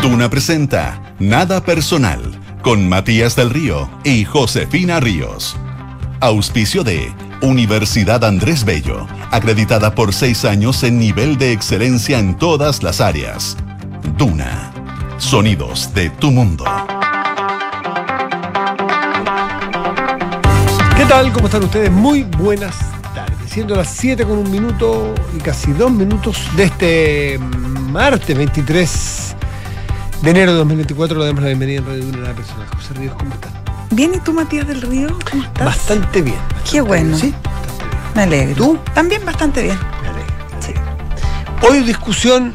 Duna presenta Nada Personal con Matías del Río y Josefina Ríos. Auspicio de Universidad Andrés Bello, acreditada por seis años en nivel de excelencia en todas las áreas. Duna, sonidos de tu mundo. ¿Qué tal? ¿Cómo están ustedes? Muy buenas. Siendo las 7 con un minuto y casi dos minutos de este martes 23 de enero de 2024, le damos la bienvenida en Radio Duna a la persona. José Ríos, ¿cómo estás? Bien, ¿y tú, Matías del Río? ¿Cómo estás? Bastante bien. bastante Qué bueno. bien, Sí, bastante bien. Me alegro. ¿Tú? También bastante bien. Me alegro. Sí. Hoy discusión,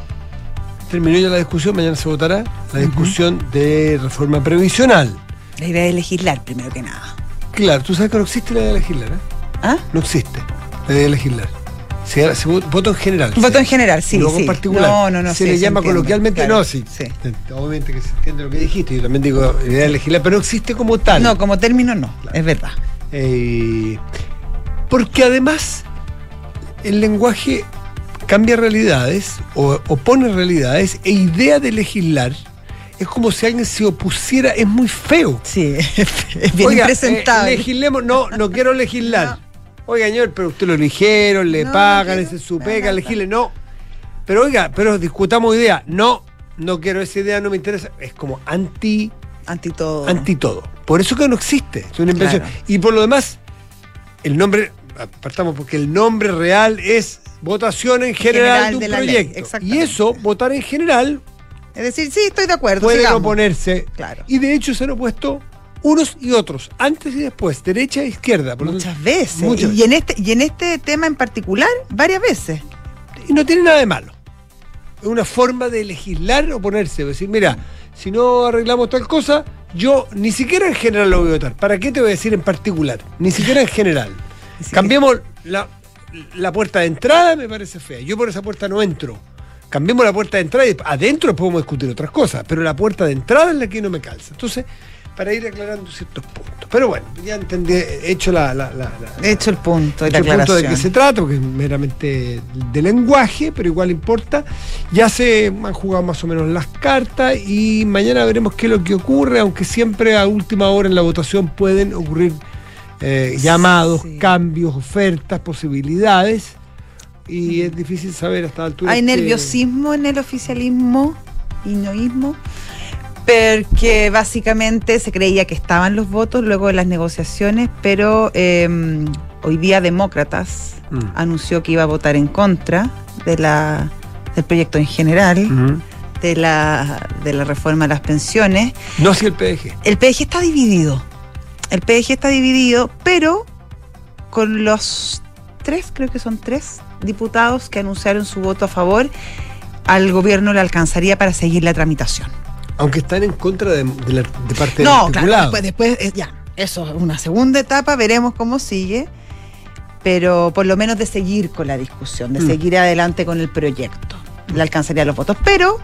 terminó ya la discusión, mañana se votará, la discusión de reforma previsional. La idea de legislar, primero que nada. Claro, tú sabes que no existe la idea de legislar, ¿eh? ¿Ah? No existe de legislar. Se, se voto en general. Voto se- en general, sí, Luego sí. en particular. No, no, no, Se sí, le se llama entiende, coloquialmente, claro, no, sí. sí. Obviamente que se entiende lo que dijiste. Yo también digo idea de legislar, pero no existe como tal. No, como término no, es verdad. Eh, porque además el lenguaje cambia realidades o opone realidades e idea de legislar es como si alguien se opusiera, es muy feo. Sí, es bien Oiga, eh, legislemos, no, no quiero legislar. Oiga, señor, pero usted lo eligieron, le No, pagan, esa es su pega, no, no. Pero oiga, pero discutamos idea. No, no quiero esa idea, no me interesa. Es como anti, Anti todo. anti todo. Por eso que no existe. Es una invención. Claro. Y por lo demás, el nombre, apartamos porque el nombre real es votación en general, General de un de la ley, proyecto. y eso, votar en general, Es decir, sí, estoy de acuerdo. sigamos. oponerse. Claro. Y de hecho se han opuesto unos y otros, antes y después, derecha e izquierda. Por Muchas tanto, veces. Muchas y, en este, y en este tema en particular, varias veces. y no tiene nada de malo. Es una forma de legislar oponerse. Decir, mira, si no arreglamos tal cosa, yo ni siquiera en general lo voy a votar. ¿Para qué te voy a decir en particular? Ni siquiera en general. Sí. Cambiemos la, la puerta de entrada, me parece fea. Yo por esa puerta no entro. Cambiemos la puerta de entrada y adentro podemos discutir otras cosas, pero la puerta de entrada es la que no me calza. Entonces, para ir aclarando ciertos puntos. Pero bueno, ya entendí, he hecho la, la- la- la- He hecho el punto y la el punto de qué se trata, porque es meramente de lenguaje, pero igual importa. Ya se han jugado más o menos las cartas y mañana veremos qué es lo que ocurre, aunque siempre a última hora en la votación pueden ocurrir eh, llamados, Sí. cambios, ofertas, posibilidades. Y es difícil saber hasta la altura. Hay nerviosismo en el oficialismo y noísmo, porque básicamente se creía que estaban los votos luego de las negociaciones, pero eh, hoy día Demócratas Mm. anunció que iba a votar en contra de la, del proyecto en general, de, la, de la reforma de las pensiones. No así el PDG. El PDG está dividido. El PDG está dividido, pero con los tres, creo que son tres diputados que anunciaron su voto a favor, al gobierno le alcanzaría para seguir la tramitación. Aunque están en contra de, de la, de parte No, del claro, después, después eh, ya, eso es una segunda etapa, veremos cómo sigue, pero por lo menos de seguir con la discusión, de Mm. seguir adelante con el proyecto, le alcanzaría los votos, pero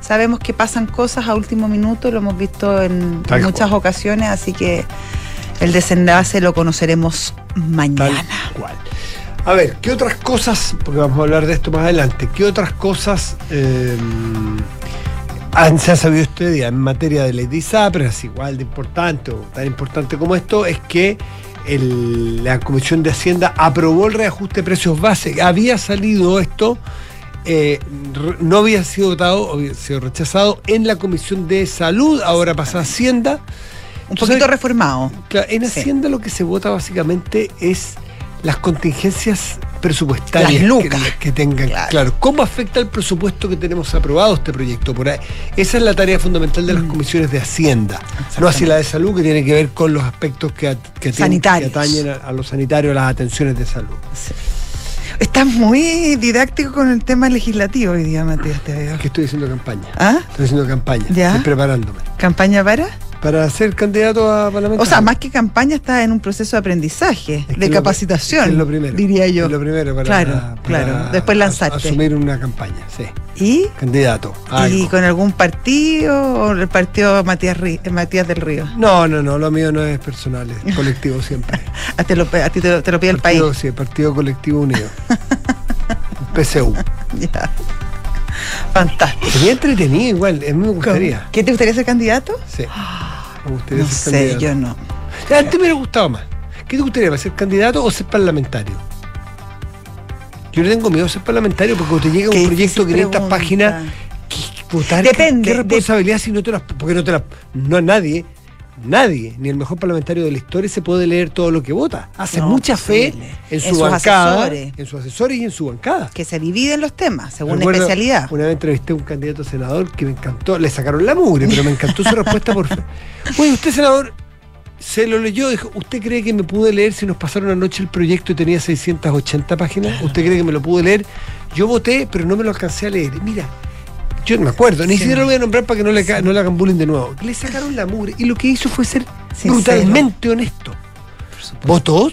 sabemos que pasan cosas a último minuto, lo hemos visto en Tal muchas cual. ocasiones, así que el desenlace lo conoceremos Tal mañana. cual. A ver, ¿qué otras cosas, porque vamos a hablar de esto más adelante, qué otras cosas eh, se han sabido este día en materia de ley de ISAPRES, es igual de importante o tan importante como esto, es que el- la Comisión de Hacienda aprobó el reajuste de precios base. Había salido esto, eh, no había sido votado, había sido rechazado en la Comisión de Salud, ahora pasa a Hacienda. Un poquito reformado. Claro, en Sí. Hacienda lo que se vota básicamente es las contingencias presupuestarias Las lucas. que, que tengan. Claro. Claro. ¿cómo afecta el presupuesto que tenemos aprobado este proyecto? Por ahí? Esa es la tarea fundamental de las comisiones de Hacienda. No así la de salud, que tiene que ver con los aspectos que, at- que, atañen a, a los sanitarios, las atenciones de salud. Estás muy didáctico con el tema legislativo hoy día, Matías, te veo. Que estoy haciendo campaña. ¿Ah? Estoy haciendo campaña. Ya. Estoy preparándome. ¿Campaña para? Para ser candidato a parlamentario. O sea, más que campaña está en un proceso de aprendizaje, Es que de capacitación, es lo primero. diría yo. Es lo primero para, Claro, para claro. Después lanzarte. Asumir una campaña, sí. ¿Y? Candidato. a ¿Y algo. con algún partido o el partido Matías, del Río? No, no, no, lo mío no es personal, es colectivo siempre. A, te lo, a ti te, lo- te lo pide el país. Partido, sí, Partido Colectivo Unido. PCU. Ya. Fantástico. Sería entretenido igual, a mí me gustaría. ¿Qué te gustaría ser candidato? Sí. Me gustaría No ser sé, candidato. yo no. Antes me hubiera gustado más. ¿Qué te gustaría ser candidato o ser parlamentario? Yo le tengo miedo a ser parlamentario porque cuando te llega un proyecto de difícil 500 pregunta. páginas, ¿qué, Depende, ¿qué de- responsabilidad si no te las... Porque no te las... No nadie, nadie, ni el mejor parlamentario de la historia se puede leer todo lo que vota. Hace No, mucha fe en su En bancada, asesores. en sus asesores y en su bancada. Que se dividen los temas según Recuerdo, especialidad. Una vez entrevisté a un candidato a senador que me encantó, le sacaron la mugre, pero me encantó su respuesta por fe. Oye, usted senador, se lo leyó, dijo, ¿usted cree que me pude leer si nos pasaron anoche el proyecto y tenía 680 páginas? ¿Usted cree que me lo pude leer? Yo voté, pero no me lo alcancé a leer. Mira, yo no me acuerdo, ni Sí. siquiera lo voy a nombrar para que no le, no le hagan bullying de nuevo. Le sacaron la mugre y lo que hizo fue ser Sincero. brutalmente honesto. Votó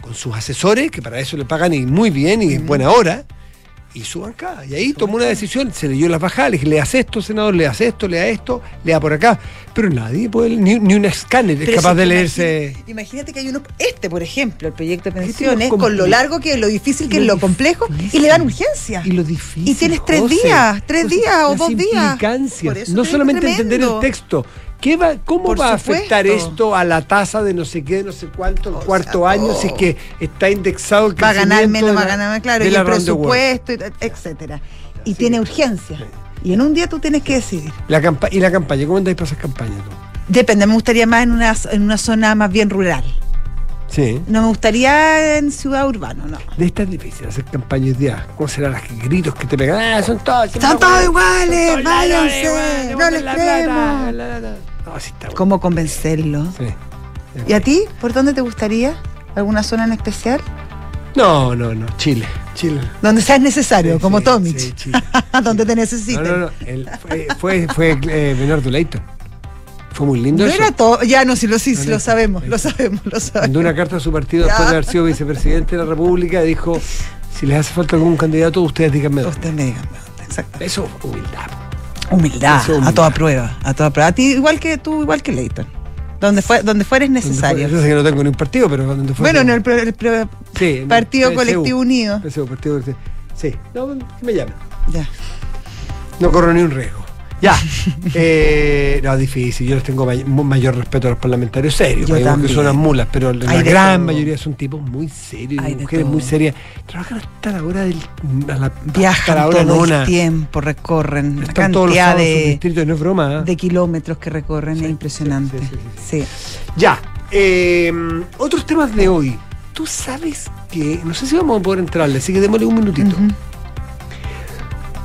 con sus asesores, que para eso le pagan y muy bien y en buena hora, y su bancada. Y ahí tomó una decisión, se leyó las bajadas, le dije, le hace esto, senador, le hace esto, le esto, lea por acá. Pero nadie puede, ni, ni un escáner es Pero capaz si de leerse. Imagínate que hay uno, este por ejemplo, el proyecto de tiene pensiones, con lo largo que es, lo difícil que es, Lo lo complejo, difícil. y le dan urgencia. Y lo difícil. Y tienes tres José. días, tres José, días o dos días. Por eso No solamente entender el texto. ¿Qué va, ¿Cómo Por va a afectar esto a la tasa de no sé qué, de no sé cuánto, el O cuarto sea, año, si es que está indexado el va a ganar menos, va a ganar más, claro, y el presupuesto, y- etcétera. Y tiene urgencia. Y en un día tú tienes que decidir. La campa ¿Y la campaña? ¿Cómo andáis para esas campañas tú? Depende, me gustaría más en una, en una zona más bien rural. Sí. No me gustaría en ciudad urbana, no. De estas es difícil hacer campaña hoy día. ¿Cómo serán los gritos que te pegan? ¡Ah, son todos! Son todos iguales, son todos váyanse, iguales, no les creemos. No, sí bueno. ¿Cómo convencerlo? Sí. ¿Y a ti? ¿Por dónde te gustaría? ¿Alguna zona en especial? No, no, no. Chile. Chile. Donde sea necesario, Sí, como sí, Tomic. sí, Chile. donde te No, necesiten. no, no. El- fue fue, fue eh, Bernardo Leighton. Fue muy lindo No eso. era todo, ya no, sí, lo, sí, No, lo sabemos, lo sabemos, lo sabemos. Mandó una carta a su partido Ya. después de haber sido vicepresidente de la República. Dijo: si les hace falta algún candidato, ustedes díganme. dónde". Usted me diga, exacto. Eso, humildad. Humildad, Eso, humildad. a toda prueba, a toda prueba. A ti igual que tú, igual que Leighton. Donde, fue, donde fueres necesario. Yo sé que no tengo ni un partido, pero donde fue. Bueno, en el, Sí, Partido PSU. Colectivo Unido. PSU, Partido Colectivo. Sí, no, que me llamen. Ya. No corro ni un riesgo. Ya. Eh, no, difícil. Yo les tengo may- mayor respeto a los parlamentarios serios. Yo Hay que son unas mulas, pero la Hay gran mayoría son tipos muy serios, Hay mujeres muy serias. Trabajan hasta la hora del. A la, Viajan la hora todo nona. el tiempo, recorren la Están todos los cantidad de, distritos, no es broma. ¿eh? de kilómetros que recorren, Sí, es impresionante. sí, sí, Sí. Ya. eh, otros temas de hoy. Tú sabes que. No sé si vamos a poder entrarle, así que démosle un minutito.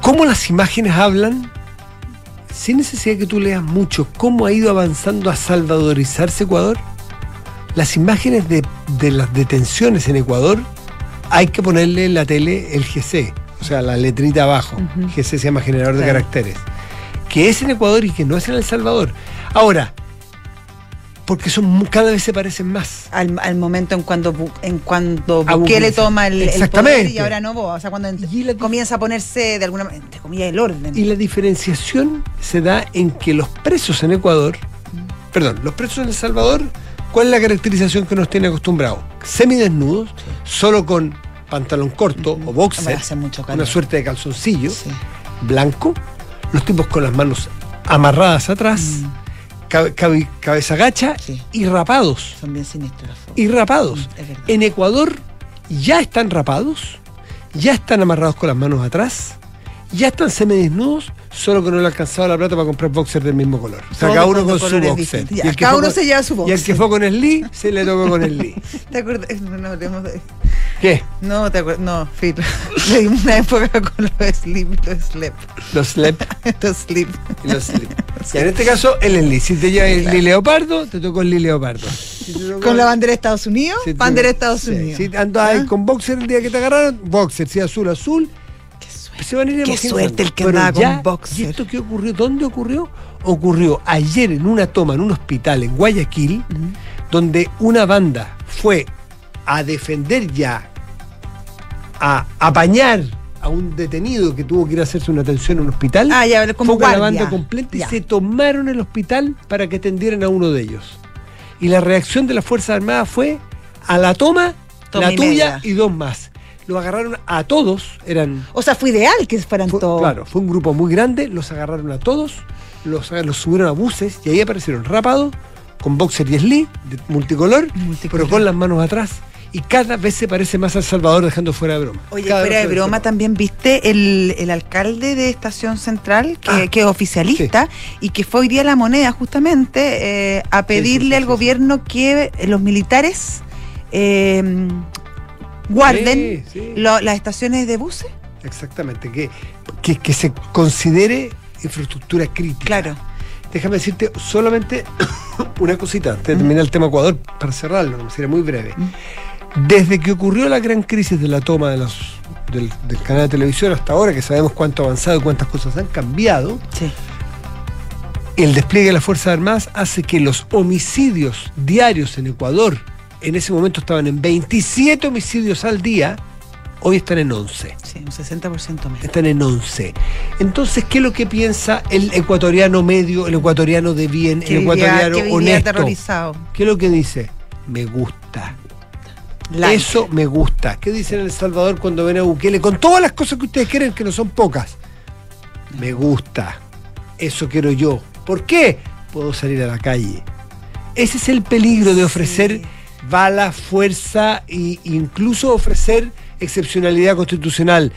Cómo las imágenes hablan, sin necesidad de que tú leas mucho, cómo ha ido avanzando a salvadorizarse Ecuador. Las imágenes de, de las detenciones en Ecuador, hay que ponerle en la tele el GC, o sea, la letrita abajo. GC se llama generador de caracteres. Que es en Ecuador y que no es en El Salvador. Ahora, porque son cada vez se parecen más. Al, al momento en cuando en cuando Bukele toma el, el Exactamente. poder y ahora no vos, o sea, cuando ent- Y la- comienza a ponerse de alguna manera, comillas, el orden. Y la diferenciación se da en que los presos en Ecuador, perdón, los presos en El Salvador, ¿cuál es la caracterización que nos tiene acostumbrados? Semidesnudos, solo con pantalón corto o boxer, hace mucho calor. una suerte de calzoncillo Sí. blanco, los tipos con las manos amarradas atrás, cabe- cabe- cabeza gacha. Sí. y rapados. Son bien fotos. Y rapados. Mm. En Ecuador ya están rapados, ya están amarrados con las manos atrás, ya están semidesnudos, solo que no le ha alcanzado la plata para comprar boxer del mismo color. O sea, Todo cada uno con su boxer. Y el que cada uno con- se lleva su Y el boxer. que fue con el Lee, se le tocó con el Lee. ¿Te acuerdas? No, no, hablemos de- ¿Qué? no, te acuerdas, no, Phil. Le dimos una época con los slip, los slip, Los slep los slip. y los slip. Y en este caso, el Lee. Si te lleva el Lee Leopardo, te tocó el Lee Leopardo. Si te tocó- Con la bandera de Estados Unidos, si bandera de Estados sí, Unidos. Si andabas ¿Ah? con boxer el día que te agarraron, boxer. Si azul, azul. Qué suerte. Se van a ir Qué emocionando. suerte el que Pero andaba con ya, boxer. ¿Y esto qué ocurrió? ¿Dónde ocurrió? Ocurrió ayer en una toma en un hospital en Guayaquil, donde una banda fue a defender ya, a apañar a un detenido que tuvo que ir a hacerse una atención en un hospital. Ah, ya, como fue con la banda completa y Ya. se tomaron el hospital para que atendieran a uno de ellos. Y la reacción de las Fuerzas Armadas fue a la toma, la y tuya media. y dos más. Los agarraron a todos, eran... O sea, fue ideal que fueran fue- todos. Claro, fue un grupo muy grande, los agarraron a todos, los, los subieron a buses y ahí aparecieron rapados, con boxer y slee, de multicolor, Multicolor. pero con las manos atrás. Y cada vez se parece más al Salvador dejando fuera de broma. Oye, Cada fuera de broma, también viste el, el alcalde de Estación Central, que, Ah, que es oficialista, y que fue hoy día la moneda justamente eh, a pedirle sí, al gobierno que eh, los militares eh, guarden Sí, sí. lo- las estaciones de buses. Exactamente, que, que, que se considere infraestructura crítica. Claro. Déjame decirte solamente una cosita, antes de terminar el tema Ecuador, para cerrarlo, no será muy breve. Desde que ocurrió la gran crisis de la toma de los, del, del canal de televisión hasta ahora, que sabemos cuánto ha avanzado y cuántas cosas han cambiado, Sí. el despliegue de las Fuerzas Armadas hace que los homicidios diarios en Ecuador, en ese momento estaban en 27 homicidios al día, hoy están en 11. Sí, un 60% menos. Están en 11. Entonces, ¿qué es lo que piensa el ecuatoriano medio, el ecuatoriano de bien, el ecuatoriano que honesto? aterrorizado. ¿Qué es lo que dice? Me gusta. Like. Eso me gusta. ¿Qué dicen en El Salvador cuando ven a Bukele? Con todas las cosas que ustedes quieren, que no son pocas. Me gusta. Eso quiero yo. ¿Por qué? Puedo salir a la calle. Ese es el peligro de ofrecer Sí. Bala, fuerza e incluso ofrecer excepcionalidad constitucional.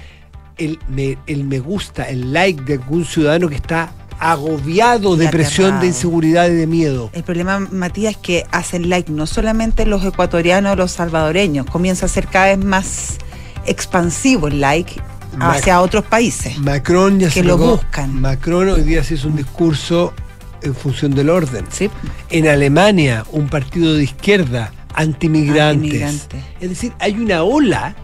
El me, el me gusta, el like de algún ciudadano que está agobiado de presión, de inseguridad y de miedo. El problema, Matías, es que hacen like no solamente los ecuatorianos, los salvadoreños, comienza a ser cada vez más expansivo el like hacia otros países. Macron ya Que se lo buscan. Macron hoy día se hizo un discurso en función del orden. ¿sí? En Alemania, un partido de izquierda antimigrantes. Antimigrantes. Es decir, hay una ola,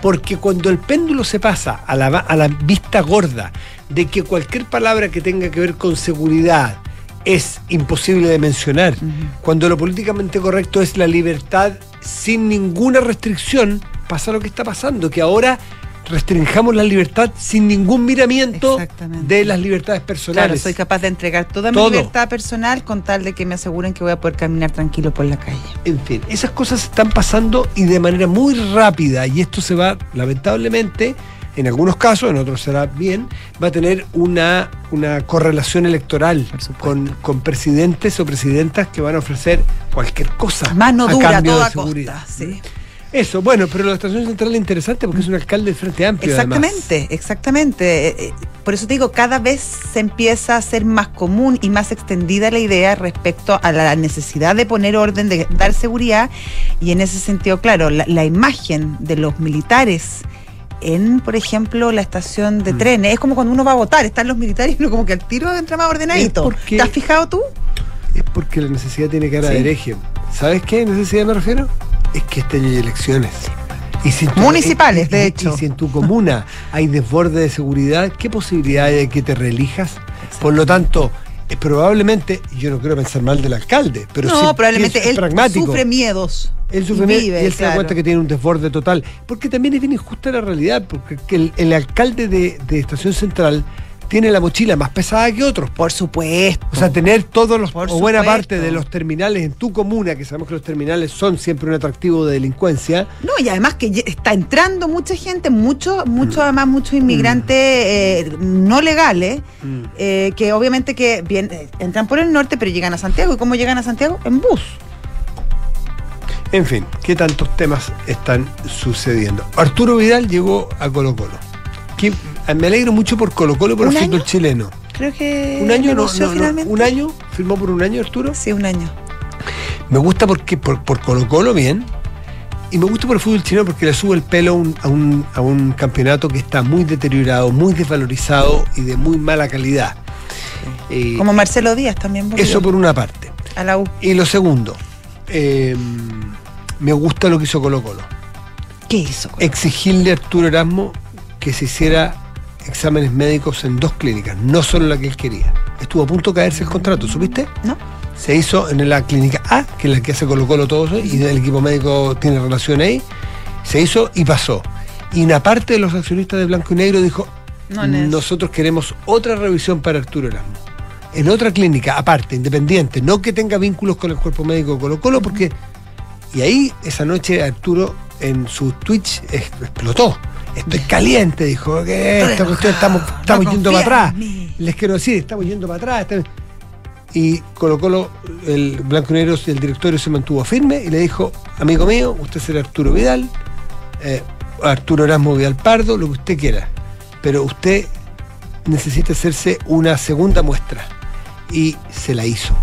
porque cuando el péndulo se pasa a la, a la vista gorda de que cualquier palabra que tenga que ver con seguridad es imposible de mencionar, cuando lo políticamente correcto es la libertad sin ninguna restricción, pasa lo que está pasando, que ahora restringamos la libertad sin ningún miramiento de las libertades Claro, personales. soy capaz de entregar toda Todo. mi libertad personal con tal de que me aseguren que voy a poder caminar tranquilo por la calle. En fin, esas cosas están pasando y de manera muy rápida y esto se va, lamentablemente, en algunos casos, en otros será bien, va a tener una, una correlación electoral con, con presidentes o presidentas que van a ofrecer cualquier cosa. Mano a dura, de toda seguridad. costa. Sí. Eso, bueno, pero la estación central es interesante porque es un alcalde del Frente Amplio. además. Exactamente, exactamente. Eh, eh, Por eso te digo, cada vez se empieza a ser más común y más extendida la idea respecto a la necesidad de poner orden, de dar seguridad. Y en ese sentido, claro, la, la imagen de los militares en, por ejemplo, la estación Mm. de trenes, es como cuando uno va a votar, están los militares y uno como que al tiro entra más ordenadito. Porque- ¿Te has fijado tú? Es porque la necesidad tiene cara Sí. de hereje. ¿Sabes qué necesidad me refiero? Es que este año hay elecciones. Y si tu- Municipales, y- de y- hecho. Y si en tu comuna hay desborde de seguridad, ¿qué posibilidad hay de que te reelijas? Por lo tanto, eh, probablemente, yo no quiero pensar mal del alcalde, pero no, sí probablemente es él pragmático. sufre miedos. Él sufre y miedo vive, y él se da cuenta que tiene un desborde total. Porque también es bien injusta la realidad, porque que el, el alcalde de, de Estación Central tiene la mochila más pesada que otros. Por supuesto. O sea, tener todos los, Por o buena supuesto. parte de los terminales en tu comuna, que sabemos que los terminales son siempre un atractivo de delincuencia, No, y además que está entrando mucha gente, mucho, mucho Mm. además muchos inmigrantes eh, no legales, eh, que obviamente que bien, eh, entran por el norte, pero llegan a Santiago. ¿Y cómo llegan a Santiago? En bus. en fin, qué tantos temas están sucediendo. Arturo Vidal llegó a Colo Colo. Que- me alegro mucho por Colo Colo por el ¿Un fútbol chileno. Creo que Un año, no, no, un año, firmó por un año Arturo. Sí, un año. Me gusta porque por, por Colo Colo bien. Y me gusta por el fútbol chileno porque le sube el pelo a un, a un- a un campeonato que está muy deteriorado, muy desvalorizado y de muy mala calidad. Eh, Como Marcelo Díaz también volvió eso por una parte. a la U. Y lo segundo, eh, me gusta lo que hizo Colo Colo. ¿Qué hizo? Exigirle a Arturo Erasmo que se hiciera exámenes médicos en dos clínicas, no solo la que él quería. Estuvo a punto de caerse el contrato, ¿supiste? ¿No? Se hizo en la clínica A, que es la que hace Colo Colo todos, y el equipo médico tiene relación ahí. Se hizo y pasó. Y una parte de los accionistas de Blanco y Negro dijo, No, nosotros queremos otra revisión para Arturo Erasmo. En otra clínica, aparte, independiente, no que tenga vínculos con el cuerpo médico de Colo Colo, porque... Y ahí, esa noche, Arturo en su Twitch explotó. Estoy caliente, dijo. que esta cuestión estamos, estamos no yendo para atrás. Les quiero decir, estamos yendo para atrás. estamos- Y Colo Colo, el Blanco y Negro y el directorio se mantuvo firme y le dijo, amigo mío, usted será Arturo Vidal, eh, Arturo Erasmo Vidal Pardo, lo que usted quiera. Pero usted necesita hacerse una segunda muestra. Y se la hizo.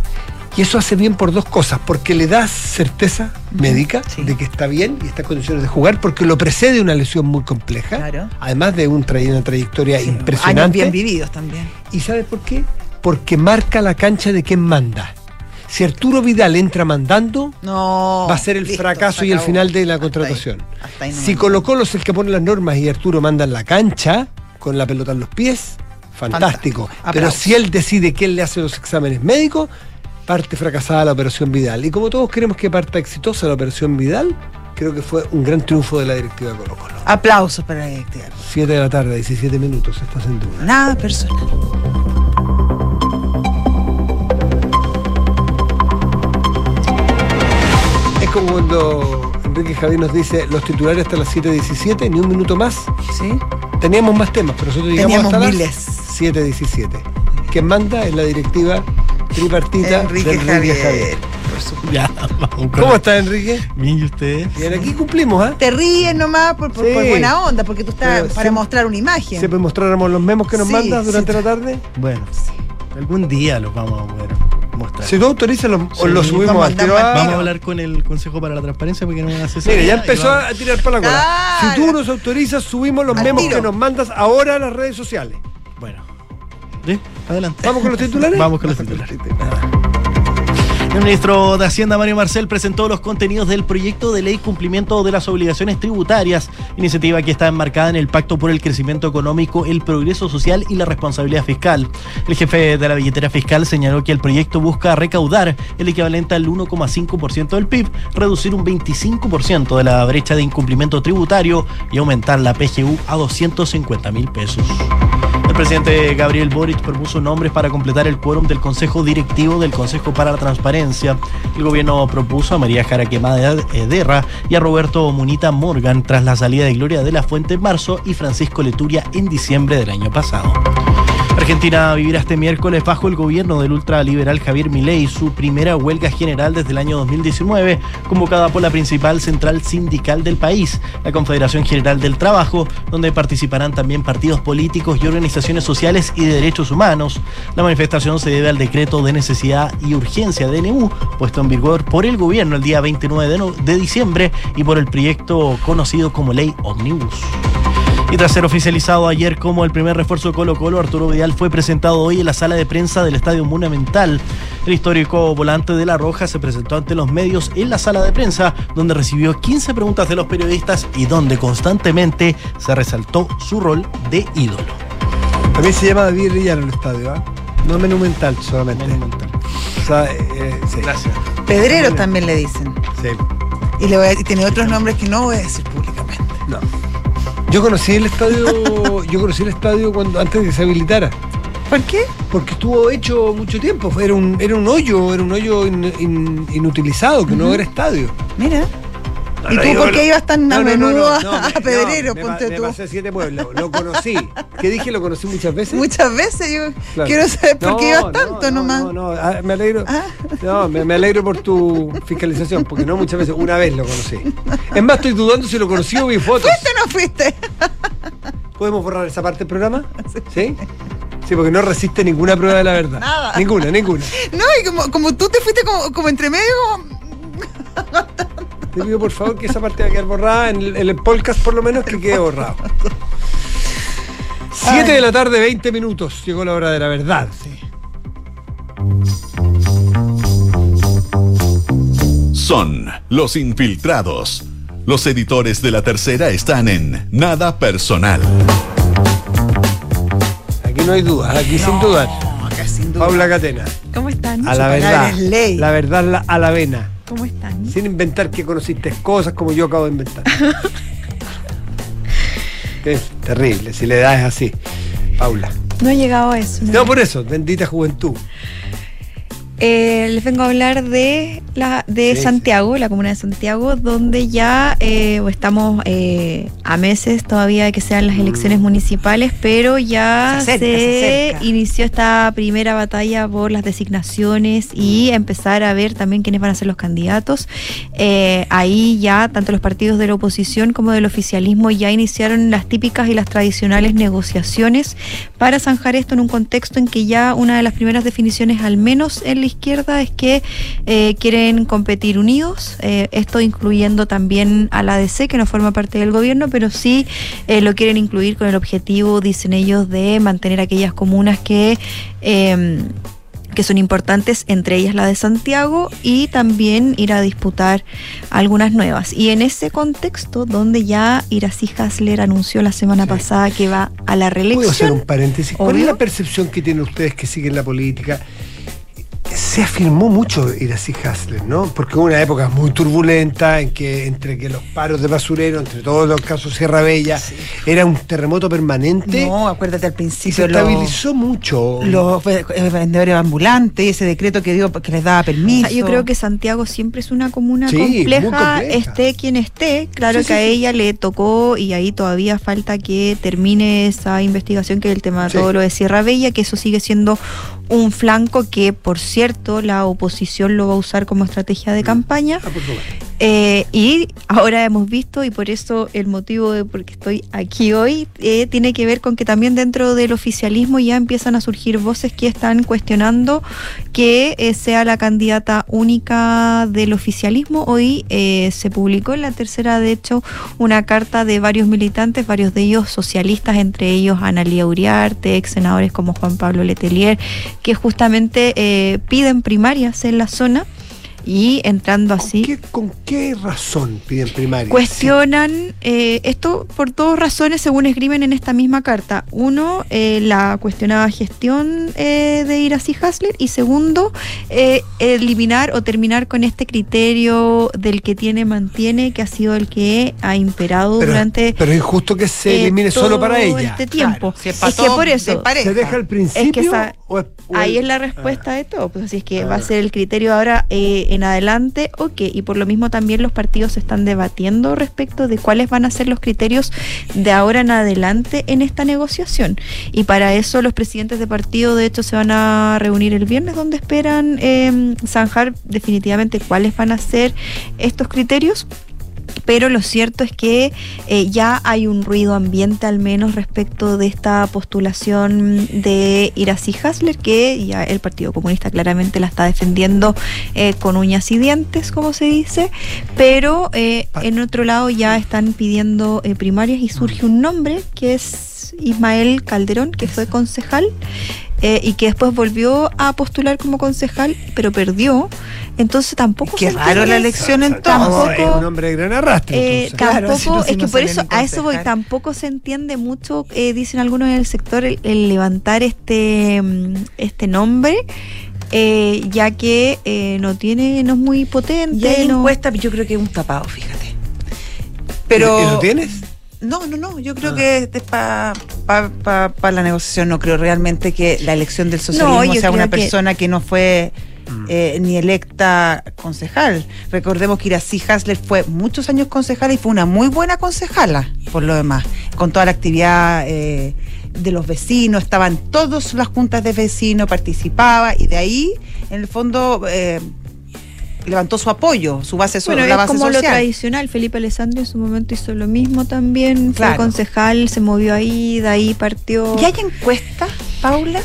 Y eso hace bien por dos cosas, porque le da certeza médica sí. de que está bien y está en condiciones de jugar, porque lo precede una lesión muy compleja, Claro. además de un tra- una trayectoria Años impresionante. bien vividos también. ¿Y sabes por qué? Porque marca la cancha de quien manda. Si Arturo Vidal entra mandando, No. va a ser el listo, fracaso y el final de la Hasta ahí, contratación. hasta ahí Si. Colo Colo es el que pone las normas y Arturo manda en la cancha, con la pelota en los pies, fantástico. Fantástico. Pero si él decide quién le hace los exámenes médicos, parte fracasada la operación Vidal. Y como todos queremos que parta exitosa la operación Vidal, creo que fue un gran triunfo de la directiva de Colo Colo. Aplausos para la directiva. 7 de la tarde, 17 minutos, estás en duda. Nada personal. Es como cuando Enrique Javier nos dice los titulares hasta las 7.17, ni un minuto más. ¿Sí? Teníamos más temas, pero nosotros llegamos Teníamos hasta miles. las 7.17. Quien manda es la directiva tripartita Enrique, de Enrique Javier. Javier. Ya, vamos ¿Cómo está Enrique? Bien, ¿y ustedes? Bien, aquí cumplimos, ¿ah? Te ríes nomás por, por- Sí. por buena onda, porque tú estás Pero para siempre- mostrar una imagen. Siempre mostráramos los memos que nos Sí, mandas durante sí. la tarde. Bueno, algún día los vamos a poder mostrar. Si tú autorizas, los, los subimos vamos al a tiro. Vamos a hablar con el Consejo para la Transparencia porque no me hace Mira, ya empezó a tirar para la cola. Si tú nos autorizas, subimos los tiro. que nos mandas ahora a las redes sociales. Bueno, ¿Sí? adelante. ¿Vamos con los titulares? Vamos con los titulares. El ministro de Hacienda, Mario Marcel, presentó los contenidos del proyecto de ley cumplimiento de las obligaciones tributarias, iniciativa que está enmarcada en el Pacto por el Crecimiento Económico, el Progreso Social y la Responsabilidad Fiscal. El jefe de la billetera fiscal señaló que el proyecto busca recaudar el equivalente al 1,5% del PIB, reducir un 25% de la brecha de incumplimiento tributario y aumentar la PGU a 250 mil pesos. El presidente Gabriel Boric propuso nombres para completar el quórum del Consejo Directivo del Consejo para la Transparencia. El gobierno propuso a María Jara Quemada Ederra y a Roberto Munita Morgan tras la salida de Gloria de la Fuente en marzo y Francisco Leturia en diciembre del año pasado. Argentina vivirá este miércoles bajo el gobierno del ultraliberal Javier Milei su primera huelga general desde el año 2019, convocada por la principal central sindical del país, la Confederación General del Trabajo, donde participarán también partidos políticos y organizaciones sociales y de derechos humanos. La manifestación se debe al decreto de necesidad y urgencia DNU, puesto en vigor por el gobierno el día 29 de, no- de diciembre y por el proyecto conocido como Ley Omnibus. Y tras ser oficializado ayer como el primer refuerzo de Colo Colo, Arturo Vidal fue presentado hoy en la sala de prensa del Estadio Monumental. El histórico volante de La Roja se presentó ante los medios en la sala de prensa, donde recibió 15 preguntas de los periodistas y donde constantemente se resaltó su rol de ídolo. A mí se llama David Rillano el estadio, ¿ah? No monumental solamente. Monumental. O sea, eh, eh, sí. Gracias. Pedreros también le dicen. Sí. Y, le voy a- y tiene otros nombres que no voy a decir públicamente. No. Yo conocí el estadio, yo conocí el estadio cuando antes de que se habilitara, ¿Por qué? porque estuvo hecho mucho tiempo, era un, era un hoyo, era un hoyo in- in- inutilizado, que no era estadio. Mira. ¿Y tú por qué ibas tan a menudo a- me- Pedrero? me ponte me tú. pasé siete pueblos, lo conocí. ¿Qué dije? ¿Lo conocí muchas veces? Muchas veces yo Claro. quiero saber por qué ibas tanto no, nomás. No, no, ah, me alegro. Ah. No, me, me alegro por tu fiscalización, porque no muchas veces, una vez lo conocí. Es más, estoy dudando si lo conocí o vi fotos. ¿Fuiste o no fuiste? ¿Podemos borrar esa parte del programa? ¿Sí? Sí, porque no resiste ninguna prueba de la verdad. Nada. Ninguna, ninguna. No, y como, como tú te fuiste como, como entre medio, como- Te pido por favor que esa parte va a quedar borrada, en el, en el podcast por lo menos que quede borrado. 7 de la tarde, 20 minutos. Llegó la hora de la verdad. Son los infiltrados. Los editores de la tercera están en Nada Personal. Aquí no hay duda, aquí sin dudar. No, acá sin duda. Paula Catena. ¿Cómo están? A la verdad. ley. La verdad la- a la vena. ¿Cómo están? Sin inventar que conociste cosas como yo acabo de inventar. es terrible, si le das así. Paula. No he llegado a eso. No, por eso, bendita juventud. Eh, les vengo a hablar de la de Sí, Santiago, la comuna de Santiago, donde ya eh, estamos eh, a meses todavía de que sean las elecciones municipales, pero ya Se acerca, se, se acerca. inició esta primera batalla por las designaciones y empezar a ver también quiénes van a ser los candidatos. Eh, ahí ya tanto los partidos de la oposición como del oficialismo ya iniciaron las típicas y las tradicionales negociaciones para zanjar esto en un contexto en que ya una de las primeras definiciones, al menos en izquierda, es que eh, quieren competir unidos, eh, esto incluyendo también a la ADC, que no forma parte del gobierno, pero sí eh, lo quieren incluir con el objetivo, dicen ellos, de mantener aquellas comunas que... eh, que son importantes, entre ellas la de Santiago, y también ir a disputar algunas nuevas. Y en ese contexto, donde ya Iracy Hasler anunció la semana pasada que va a la ¿Puedo hacer un reelección, paréntesis? ¿Cuál es la percepción que tienen ustedes que siguen la política? Se afirmó mucho Iracy Hasler, ¿no? Porque hubo una época muy turbulenta en que entre que los paros de basurero, entre todos los casos Sierra Bella, era un terremoto permanente No, acuérdate al y se principio. lo- estabilizó mucho. los ve- eh, vendedores ambulantes, ese decreto que dio que les daba permiso. Yo creo que Santiago siempre es una comuna Sí, compleja, compleja. esté quien esté. Claro Sí, que sí, a sí. ella le tocó y ahí todavía falta que termine esa investigación que es el tema de Sí. todo lo de Sierra Bella, que eso sigue siendo un flanco que, por cierto, la oposición lo va a usar como estrategia de campaña. Ah. Eh, y ahora hemos visto, y por eso el motivo de por qué estoy aquí hoy, eh, tiene que ver con que también dentro del oficialismo ya empiezan a surgir voces que están cuestionando que eh, sea la candidata única del oficialismo. Hoy eh, se publicó en la tercera, de hecho, una carta de varios militantes, varios de ellos socialistas, entre ellos Analía Uriarte, ex senadores como Juan Pablo Letelier, que justamente eh, piden primarias en la zona. Y entrando así, ¿Qué- ¿Con qué razón piden primaria? cuestionan eh, esto por dos razones según escriben en esta misma carta. Uno, eh, la cuestionada gestión eh, de Iracy Hasler y segundo, eh, eliminar o terminar con este criterio del que tiene mantiene que ha sido el que ha imperado pero, durante pero es injusto que se eh, elimine solo para todo ella. este tiempo. Si es pasó que por eso. ¿Se deja al principio? Es que esa- o es- o Ahí el- es la respuesta de todo, pues así es que Ah. va a ser el criterio ahora eh, en adelante, ok, y por lo mismo también los partidos se están debatiendo respecto de cuáles van a ser los criterios de ahora en adelante en esta negociación. Y para eso los presidentes de partido, de hecho, se van a reunir el viernes, donde esperan eh, zanjar definitivamente cuáles van a ser estos criterios pero lo cierto es que eh, ya hay un ruido ambiente al menos respecto de esta postulación de Iracy Hasler, que ya el Partido Comunista claramente la está defendiendo eh, con uñas y dientes, como se dice, pero eh, en otro lado ya están pidiendo primarias y surge un nombre que es Ismael Calderón, que fue concejal. Eh, y que después volvió a postular como concejal, pero perdió. Entonces tampoco Qué se raro la entiende- elección No, entonces. es un hombre de gran arrastre. eh, entonces. Claro, tampoco, si no, si es que no por eso, a eso voy, tampoco se entiende mucho, eh, dicen algunos en el sector, el, el levantar este, mm, este nombre, eh, ya que eh, no tiene, no es muy potente. Y hay no- encuestas, yo creo que es un tapado, fíjate. ¿Y Pero. lo tienes? No, no, no. Yo creo Ah. que es para pa, pa- pa la negociación. No creo realmente que la elección del socialismo sea una que- persona que no fue eh, ni electa concejal. Recordemos que Iracy Hasler fue muchos años concejala y fue una muy buena concejala, por lo demás, con toda la actividad eh, de los vecinos, estaban todas las juntas de vecinos, participaba y de ahí, en el fondo, eh, levantó su apoyo, su base, Bueno, la es base como lo social. tradicional. Felipe Alessandro en su momento hizo lo mismo también. Claro. Fue concejal, se movió ahí, de ahí partió. ¿Y hay encuestas, Paula?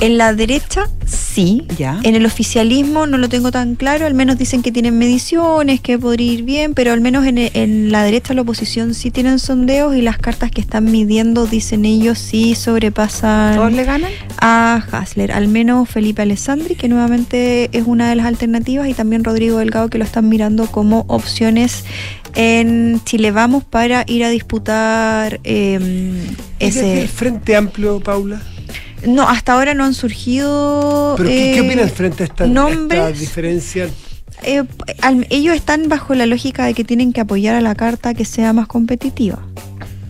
En la derecha, sí. Ya. En el oficialismo no lo tengo tan claro, al menos dicen que tienen mediciones, que podría ir bien, pero al menos en, en la derecha la oposición sí tienen sondeos y las cartas que están midiendo, dicen ellos, sí sobrepasan ¿Todos le ganan? a Hasler, al menos Felipe Alessandri, que nuevamente es una de las alternativas, y también Rodrigo Delgado, que lo están mirando como opciones en Chile Vamos para ir a disputar eh, ¿Y desde el ese... Frente Amplio, Paula? No, hasta ahora no han surgido... ¿Pero qué, qué eh, opinas frente a esta, nombres. esta diferencia? eh, al- ellos están bajo la lógica de que tienen que apoyar a la carta que sea más competitiva.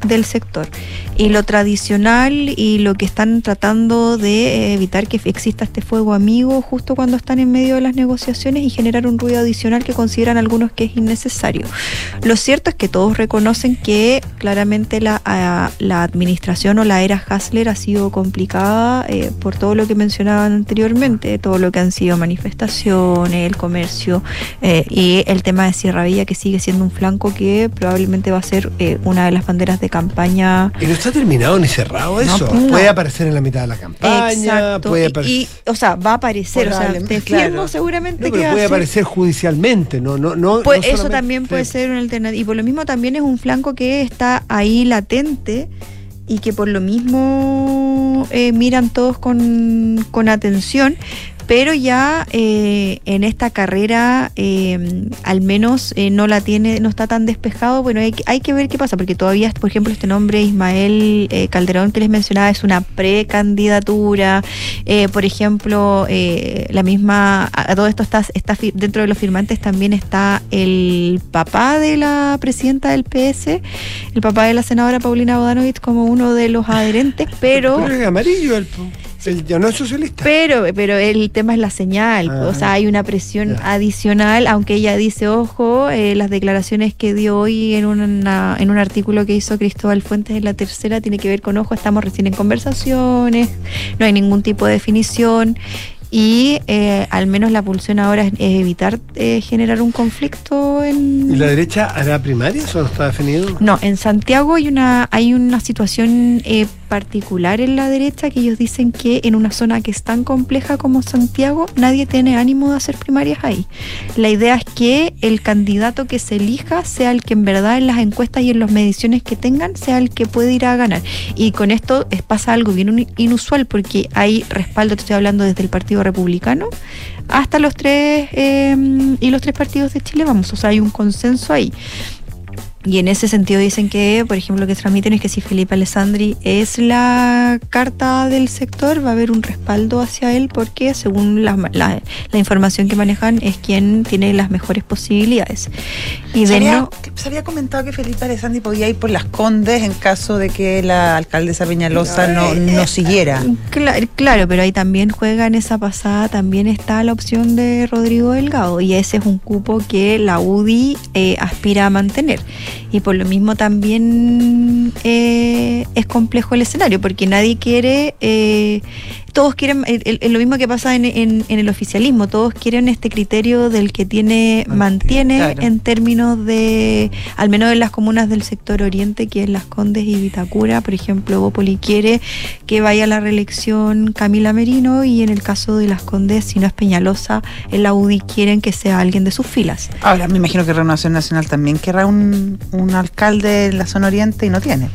Del sector. Y lo tradicional y lo que están tratando de evitar que exista este fuego amigo justo cuando están en medio de las negociaciones y generar un ruido adicional que consideran algunos que es innecesario. Lo cierto es que todos reconocen que claramente la, la administración o la era Hasler ha sido complicada eh, por todo lo que mencionaban anteriormente, todo lo que han sido manifestaciones, el comercio eh, y el tema de Sierra Villa que sigue siendo un flanco que probablemente va a ser eh, una de las banderas de campaña Y no está terminado ni cerrado eso. no. Puede aparecer en la mitad de la campaña, Exacto. puede Y- aparecer. Y, o sea, va a aparecer, o sea, te firmo claro. seguramente No, que pero va a puede aparecer judicialmente, no, no, no. Pues no eso también puede ser una alternativa. Y por lo mismo también es un flanco que está ahí latente y que por lo mismo eh, miran todos con, con atención. Pero ya eh, en esta carrera, eh, al menos eh, no la tiene, no está tan despejado. Bueno, hay, que- hay que ver qué pasa, porque todavía, por ejemplo, este nombre Ismael eh, Calderón que les mencionaba es una precandidatura. Eh, por ejemplo, eh, la misma, a, todo esto está, está dentro de los firmantes también está el papá de la presidenta del PS, el papá de la senadora Paulina Bodanovich como uno de los adherentes, pero... Pero es amarillo, el, el- ya no es socialista. Pero, pero el tema es la señal, Ah, o sea, hay una presión ya. adicional, aunque ella dice, ojo, eh, las declaraciones que dio hoy en, una, en un artículo que hizo Cristóbal Fuentes en la tercera tiene que ver con, ojo, estamos recién en conversaciones, no hay ningún tipo de definición. Y eh, al menos la pulsión ahora es, es evitar eh, generar un conflicto en... ¿Y la derecha hará primarias o no está definido? No, en Santiago hay una, hay una situación eh, particular en la derecha que ellos dicen que en una zona que es tan compleja como Santiago nadie tiene ánimo de hacer primarias ahí. La idea es que el candidato que se elija sea el que en verdad en las encuestas y en las mediciones que tengan sea el que puede ir a ganar. Y con esto es, pasa algo bien inusual porque hay respaldo, te estoy hablando desde el Partido Republicano hasta los tres eh, y los tres partidos de Chile, vamos, o sea, hay un consenso ahí. Y en ese sentido dicen que, por ejemplo, lo que transmiten es que si Felipe Alessandri es la carta del sector, va a haber un respaldo hacia él porque, según la, la- la información que manejan, es quien tiene las mejores posibilidades. Y se, había, no, que se había comentado que Felipe Alessandri podía ir por las Condes en caso de que la alcaldesa Peñalosa no, no siguiera. Cla- Claro, pero ahí también juega en esa pasada, también está la opción de Rodrigo Delgado y ese es un cupo que la UDI eh, aspira a mantener. Y por lo mismo también eh, es complejo el escenario, porque nadie quiere, eh, todos quieren, el- el- lo mismo que pasa en, en- en el oficialismo, todos quieren este criterio del que tiene, mantiene claro. en términos de, al menos en las comunas del sector oriente, que es Las Condes y Vitacura, por ejemplo, Bópoli quiere que vaya a la reelección Camila Merino y en el caso de Las Condes, si no es Peñalosa, en la UDI quieren que sea alguien de sus filas. Ahora, me imagino que Renovación Nacional también querrá un, un alcalde en la zona oriente y no tiene.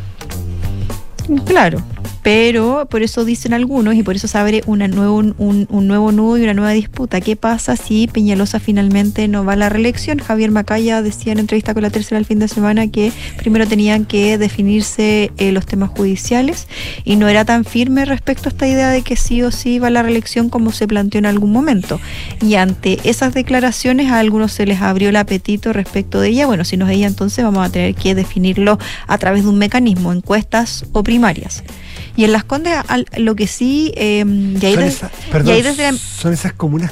Claro, pero por eso dicen algunos y por eso se abre una nuevo, un, nuevo nudo y una nueva disputa. ¿Qué pasa si Peñalosa finalmente no va a la reelección? Javier Macaya decía en entrevista con la tercera el fin de semana que primero tenían que definirse eh, los temas judiciales y no era tan firme respecto a esta idea de que sí o sí va a la reelección como se planteó en algún momento. Y ante esas declaraciones a algunos se les abrió el apetito respecto de ella. Bueno, si no es ella, entonces vamos a tener que definirlo a través de un mecanismo, encuestas o primarias. Y en Las Condes, al- lo que sí, eh, y ahí son, des- esas, y perdón, ahí desde la- son esas comunas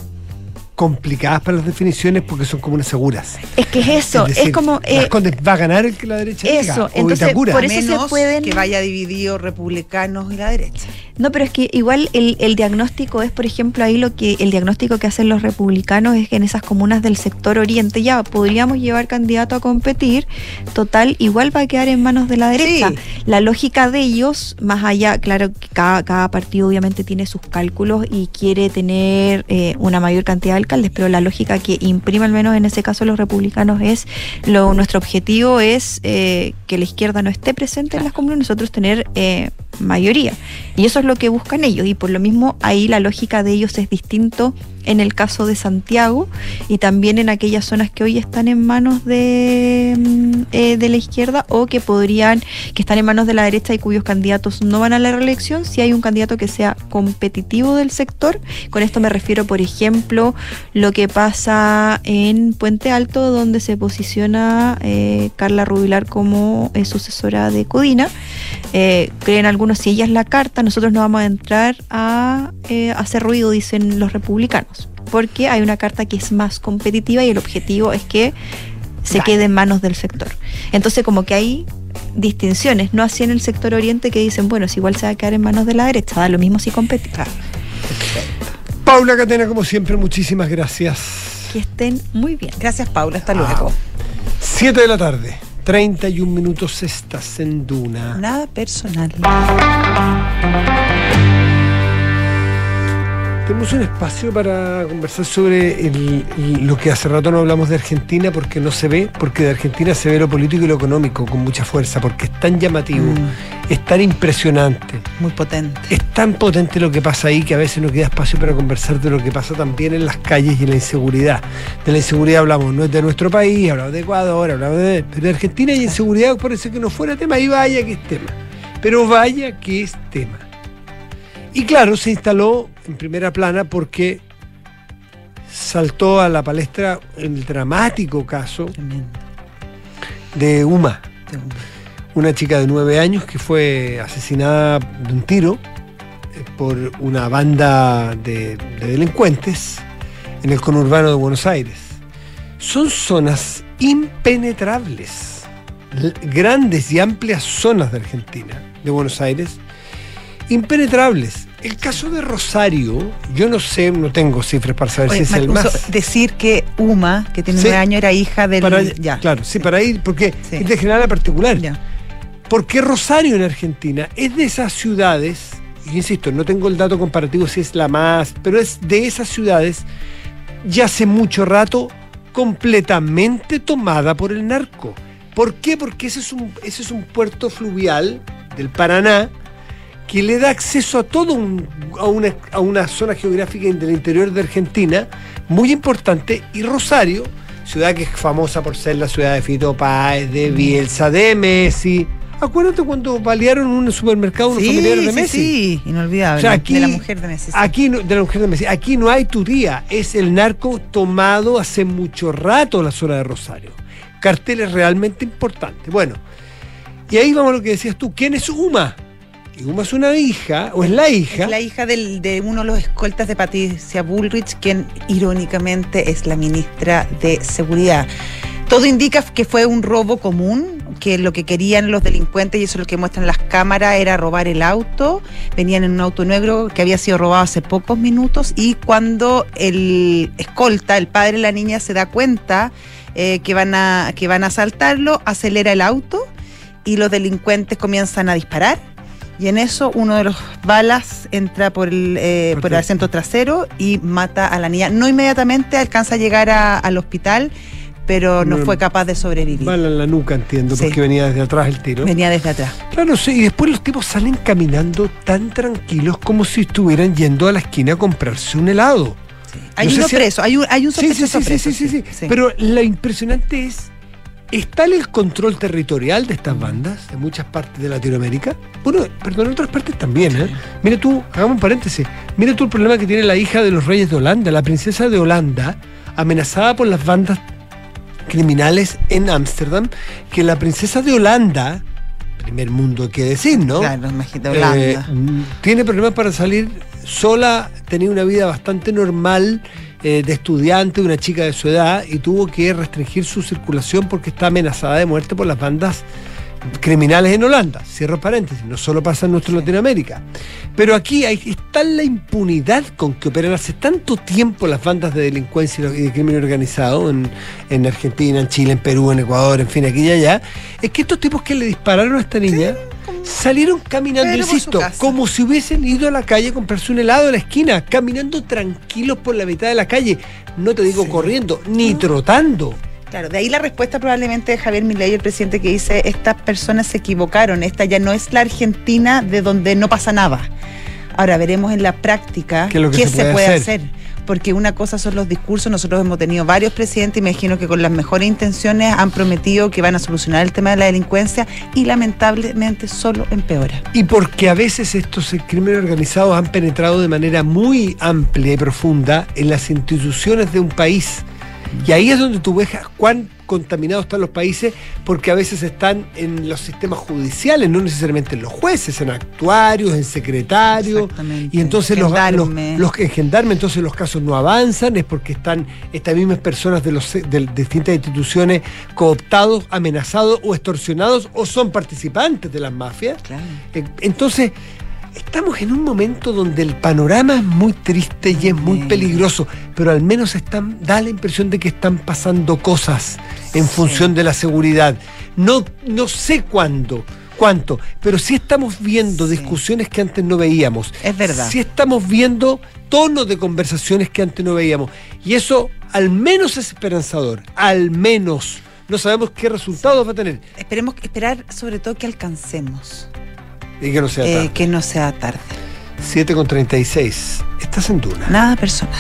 complicadas para las definiciones porque son comunas seguras. es que es eso, es, decir, como... eh, va a ganar el que la derecha diga, eso, o entonces, por eso se Menos pueden- que vaya dividido republicanos y la derecha. No, pero es que igual el, el diagnóstico es, por ejemplo, ahí lo que el diagnóstico que hacen los republicanos es que en esas comunas del sector oriente ya podríamos llevar candidato a competir, total, igual va a quedar en manos de la derecha. Sí. La lógica de ellos, más allá, claro, que cada, cada partido obviamente tiene sus cálculos y quiere tener eh, una mayor cantidad de alcaldes, pero la lógica que imprime al menos en ese caso los republicanos es, lo, nuestro objetivo es eh, que la izquierda no esté presente en las comunas, nosotros tener eh, mayoría. Y eso es lo que buscan ellos. Y por lo mismo ahí la lógica de ellos es distinto en el caso de Santiago y también en aquellas zonas que hoy están en manos de, mm, eh, de la izquierda o que podrían, que están en manos de la derecha y cuyos candidatos no van a la reelección, si hay un candidato que sea competitivo del sector. Con esto me refiero, por ejemplo, lo que pasa en Puente Alto, donde se posiciona eh, Carla Rubilar como eh, sucesora de Codina. Eh, creen algunos, si ella es la carta, nosotros no vamos a entrar a eh, hacer ruido, dicen los republicanos, porque hay una carta que es más competitiva y el objetivo es que se quede en manos del sector. Entonces, como que hay distinciones, no así en el sector oriente que dicen, bueno, si igual se va a quedar en manos de la derecha, da lo mismo si compete. Paula Catena, como siempre, muchísimas gracias. Que estén muy bien. Gracias, Paula. Hasta luego. 7 de la tarde, 31 minutos estás en Duna. Nada personal. Tenemos un espacio para conversar sobre el- el- lo que hace rato no hablamos de Argentina porque no se ve, porque de Argentina se ve lo político y lo económico con mucha fuerza, porque es tan llamativo, Mm. es tan impresionante, Muy potente. es tan potente lo que pasa ahí que a veces no queda espacio para conversar de lo que pasa también en las calles y en la inseguridad. De la inseguridad hablamos, no es de nuestro país, hablamos de Ecuador, hablamos de... Pero de Argentina hay inseguridad, parece que no fuera tema, y vaya que es tema. Pero vaya que es tema. Y claro, se instaló en primera plana porque saltó a la palestra el dramático caso de Uma, una chica de nueve años que fue asesinada de un tiro eh, por una banda de, de delincuentes en el conurbano de Buenos Aires. Son zonas impenetrables, grandes y amplias zonas de Argentina, de Buenos Aires, impenetrables. El caso de Rosario, yo no sé, no tengo cifras para saber Oye, si es el más. Decir que Uma, que tiene Sí. nueve años, era hija del. Para, ya. Claro, sí, para ir, porque Sí. es de general a particular. Ya. Porque Rosario en Argentina es de esas ciudades, y insisto, no tengo el dato comparativo si es la más, pero es de esas ciudades ya hace mucho rato completamente tomada por el narco. ¿Por qué? Porque ese es un, ese es un puerto fluvial del Paraná que le da acceso a todo un- a, una, a una zona geográfica del interior de Argentina muy importante y Rosario, ciudad que es famosa por ser la ciudad de Fito Páez, de Bielsa, de Messi. Acuérdate cuando balearon un supermercado unos Sí, familiares de sí, Messi. sí, inolvidable. O sea, aquí- de la mujer de Messi. sí. Aquí no, de la mujer de Messi. Aquí no hay tutía. Es el narco tomado hace mucho rato la zona de Rosario. Carteles realmente importantes. Bueno, y ahí vamos a lo que decías tú. ¿Quién es Uma? Y Uma es una hija, o es la hija. Es la hija del- de uno de los escoltas de Patricia Bullrich, quien irónicamente es la ministra de Seguridad. Todo indica que fue un robo común, que lo que querían los delincuentes, y eso es lo que muestran las cámaras, era robar el auto. Venían en un auto negro que había sido robado hace pocos minutos y cuando el escolta, el padre de la niña, se da cuenta eh, que, van a, que van a asaltarlo, acelera el auto y los delincuentes comienzan a disparar. Y en eso uno de los balas entra por el, eh, por el asiento trasero y mata a la niña. No inmediatamente alcanza a llegar a- al hospital, pero no No. fue capaz de sobrevivir. Bala en la nuca, entiendo, Sí. porque venía desde atrás el tiro. Venía desde atrás. Claro, sí, y después los tipos salen caminando tan tranquilos como si estuvieran yendo a la esquina a comprarse un helado. Hay No uno si- preso, hay un, hay un Sí, sí, sospechoso sí, sí, preso, sí, sí, sí. Pero lo impresionante es, ¿está en el control territorial de estas bandas en muchas partes de Latinoamérica? Bueno, perdón, en otras partes también, ¿eh? Mira tú, hagamos un paréntesis, mira tú el problema que tiene la hija de los reyes de Holanda, la princesa de Holanda, amenazada por las bandas criminales en Ámsterdam, que la princesa de Holanda, primer mundo que decir, ¿no? Claro, imagínate, Eh, Holanda. mm, tiene problemas para salir sola, tenía una vida bastante normal eh, de estudiante, una chica de su edad, y tuvo que restringir su circulación porque está amenazada de muerte por las bandas criminales en Holanda. Cierro paréntesis, no solo pasa en nuestra Latinoamérica. Pero aquí hay, está la impunidad con que operan hace tanto tiempo las bandas de delincuencia y de crimen organizado en, en Argentina, en Chile, en Perú, en Ecuador, en fin, aquí y allá. Es que estos tipos que le dispararon a esta niña salieron caminando, Pero insisto, como si hubiesen ido a la calle a comprarse un helado en la esquina, caminando tranquilos por la mitad de la calle. No te digo Sí. corriendo, ni trotando. Claro, de ahí la respuesta probablemente de Javier Milei, el presidente que dice, estas personas se equivocaron, esta ya no es la Argentina de donde no pasa nada. Ahora veremos en la práctica ¿Qué que se se, puede puede hacer? hacer. Porque una cosa son los discursos, nosotros hemos tenido varios presidentes, imagino que con las mejores intenciones han prometido que van a solucionar el tema de la delincuencia y lamentablemente solo empeora. Y porque a veces estos crímenes organizados han penetrado de manera muy amplia y profunda en las instituciones de un país. Y ahí es donde tú ves cuán contaminados están los países, porque a veces están en los sistemas judiciales, no necesariamente en los jueces, en actuarios, en secretarios. Y entonces los, los, los en gendarme, entonces los casos no avanzan, es porque están estas mismas personas de, los, de distintas instituciones cooptados, amenazados o extorsionados o son participantes de las mafias. Claro. Entonces, estamos en un momento donde el panorama es muy triste y es muy peligroso, pero al menos están, da la impresión de que están pasando cosas en Sí. función de la seguridad. No, no sé cuándo, cuánto, pero sí estamos viendo Sí. discusiones que antes no veíamos. Es verdad. Sí estamos viendo tonos de conversaciones que antes no veíamos. Y eso al menos es esperanzador, al menos. No sabemos qué resultados va a tener Esperemos esperar sobre todo que alcancemos, y que no sea eh, tarde. que no sea tarde. 7 con 36. Estás en Duna. Nada personal.